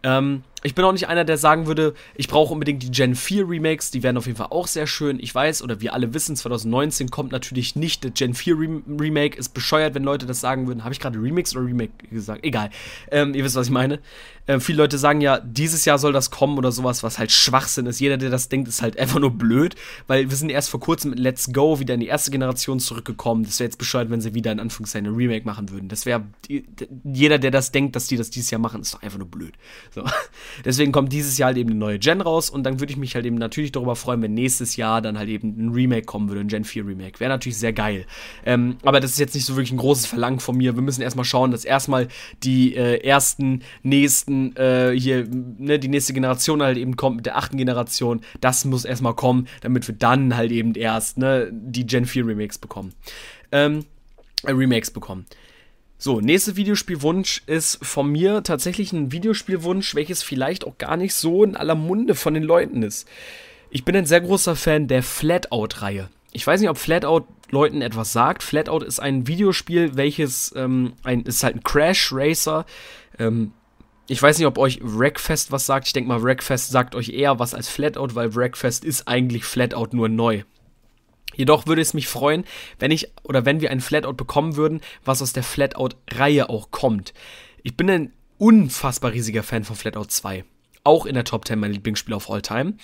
Ähm, ich bin auch nicht einer, der sagen würde, ich brauche unbedingt die Gen 4 Remakes, die werden auf jeden Fall auch sehr schön. Ich weiß, oder wir alle wissen, 2019 kommt natürlich nicht der Gen 4 Remake. Ist bescheuert, wenn Leute das sagen würden. Habe ich gerade Remix oder Remake gesagt? Egal. Ähm, ihr wisst, was ich meine. Ähm, viele Leute sagen ja, dieses Jahr soll das kommen oder sowas, was halt Schwachsinn ist. Jeder, der das denkt, ist halt einfach nur blöd, weil wir sind erst vor kurzem mit Let's Go wieder in die erste Generation zurückgekommen. Das wäre jetzt bescheuert, wenn sie wieder in Anführungszeichen ein Remake machen würden. Das wäre, jeder, der das denkt, dass die das dieses Jahr machen, ist doch einfach nur blöd. So. Deswegen kommt dieses Jahr halt eben eine neue Gen raus und dann würde ich mich halt eben natürlich darüber freuen, wenn nächstes Jahr dann halt eben ein Remake kommen würde, ein Gen 4 Remake. Wäre natürlich sehr geil. Ähm, aber das ist jetzt nicht so wirklich ein großes Verlangen von mir. Wir müssen erstmal schauen, dass erstmal die äh, ersten, nächsten, äh, hier, ne, die nächste Generation halt eben kommt mit der achten Generation. Das muss erstmal kommen, damit wir dann halt eben erst ne, die Gen 4 Remakes bekommen. Ähm, äh, Remakes bekommen. So, nächster Videospielwunsch ist von mir tatsächlich ein Videospielwunsch, welches vielleicht auch gar nicht so in aller Munde von den Leuten ist. Ich bin ein sehr großer Fan der Flatout-Reihe. Ich weiß nicht, ob Flatout Leuten etwas sagt. Flatout ist ein Videospiel, welches ähm, ein, ist halt ein Crash Racer. Ähm, ich weiß nicht, ob euch Wreckfest was sagt. Ich denke mal, Wreckfest sagt euch eher was als Flatout, weil Wreckfest ist eigentlich Flatout nur neu. Jedoch würde es mich freuen, wenn ich oder wenn wir ein Flatout bekommen würden, was aus der Flatout-Reihe auch kommt. Ich bin ein unfassbar riesiger Fan von Flatout 2. Auch in der Top 10 mein Lieblingsspiel auf All Time.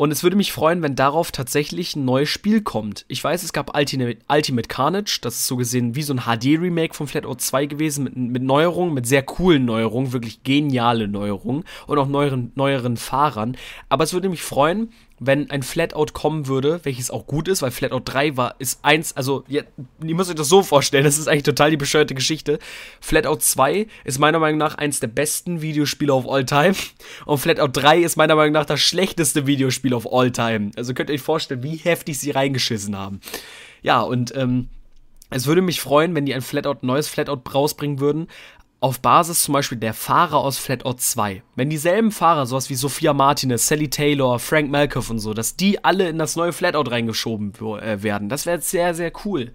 Und es würde mich freuen, wenn darauf tatsächlich ein neues Spiel kommt. Ich weiß, es gab Ultimate, Ultimate Carnage, das ist so gesehen wie so ein HD-Remake von Flatout 2 gewesen, mit, mit Neuerungen, mit sehr coolen Neuerungen, wirklich geniale Neuerungen und auch neueren, neueren Fahrern. Aber es würde mich freuen, wenn ein Flatout kommen würde, welches auch gut ist, weil Flatout 3 war, ist eins, also, ja, ihr müsst euch das so vorstellen, das ist eigentlich total die bescheuerte Geschichte. Flatout 2 ist meiner Meinung nach eins der besten Videospiele of all time und Flatout 3 ist meiner Meinung nach das schlechteste Videospiel of all time. Also könnt ihr euch vorstellen, wie heftig sie reingeschissen haben. Ja, und, ähm, es würde mich freuen, wenn die ein Flatout, neues Flatout rausbringen würden, auf Basis zum Beispiel der Fahrer aus Flatout 2, wenn dieselben Fahrer, sowas wie Sophia Martinez, Sally Taylor, Frank Malkoff und so, dass die alle in das neue Flatout reingeschoben äh, werden, das wäre sehr, sehr cool.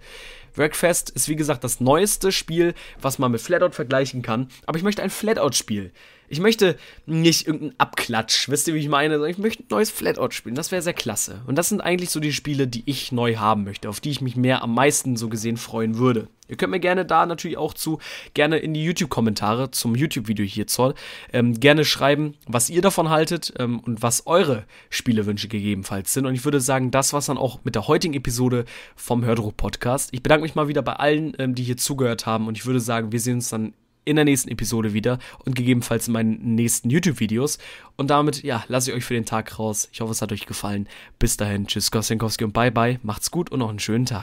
Wreckfest ist wie gesagt das neueste Spiel, was man mit Flatout vergleichen kann, aber ich möchte ein Flatout-Spiel. Ich möchte nicht irgendeinen Abklatsch, wisst ihr, wie ich meine? Ich möchte ein neues Flatout spielen. Das wäre sehr klasse. Und das sind eigentlich so die Spiele, die ich neu haben möchte, auf die ich mich mehr am meisten so gesehen freuen würde. Ihr könnt mir gerne da natürlich auch zu, gerne in die YouTube-Kommentare zum YouTube-Video hier zoll, ähm, gerne schreiben, was ihr davon haltet ähm, und was eure Spielewünsche gegebenenfalls sind. Und ich würde sagen, das war's dann auch mit der heutigen Episode vom Hördruck-Podcast. Ich bedanke mich mal wieder bei allen, ähm, die hier zugehört haben und ich würde sagen, wir sehen uns dann in der nächsten Episode wieder und gegebenenfalls in meinen nächsten YouTube-Videos. Und damit, ja, lasse ich euch für den Tag raus. Ich hoffe, es hat euch gefallen. Bis dahin, tschüss, Gosenkowski und bye bye. Macht's gut und noch einen schönen Tag.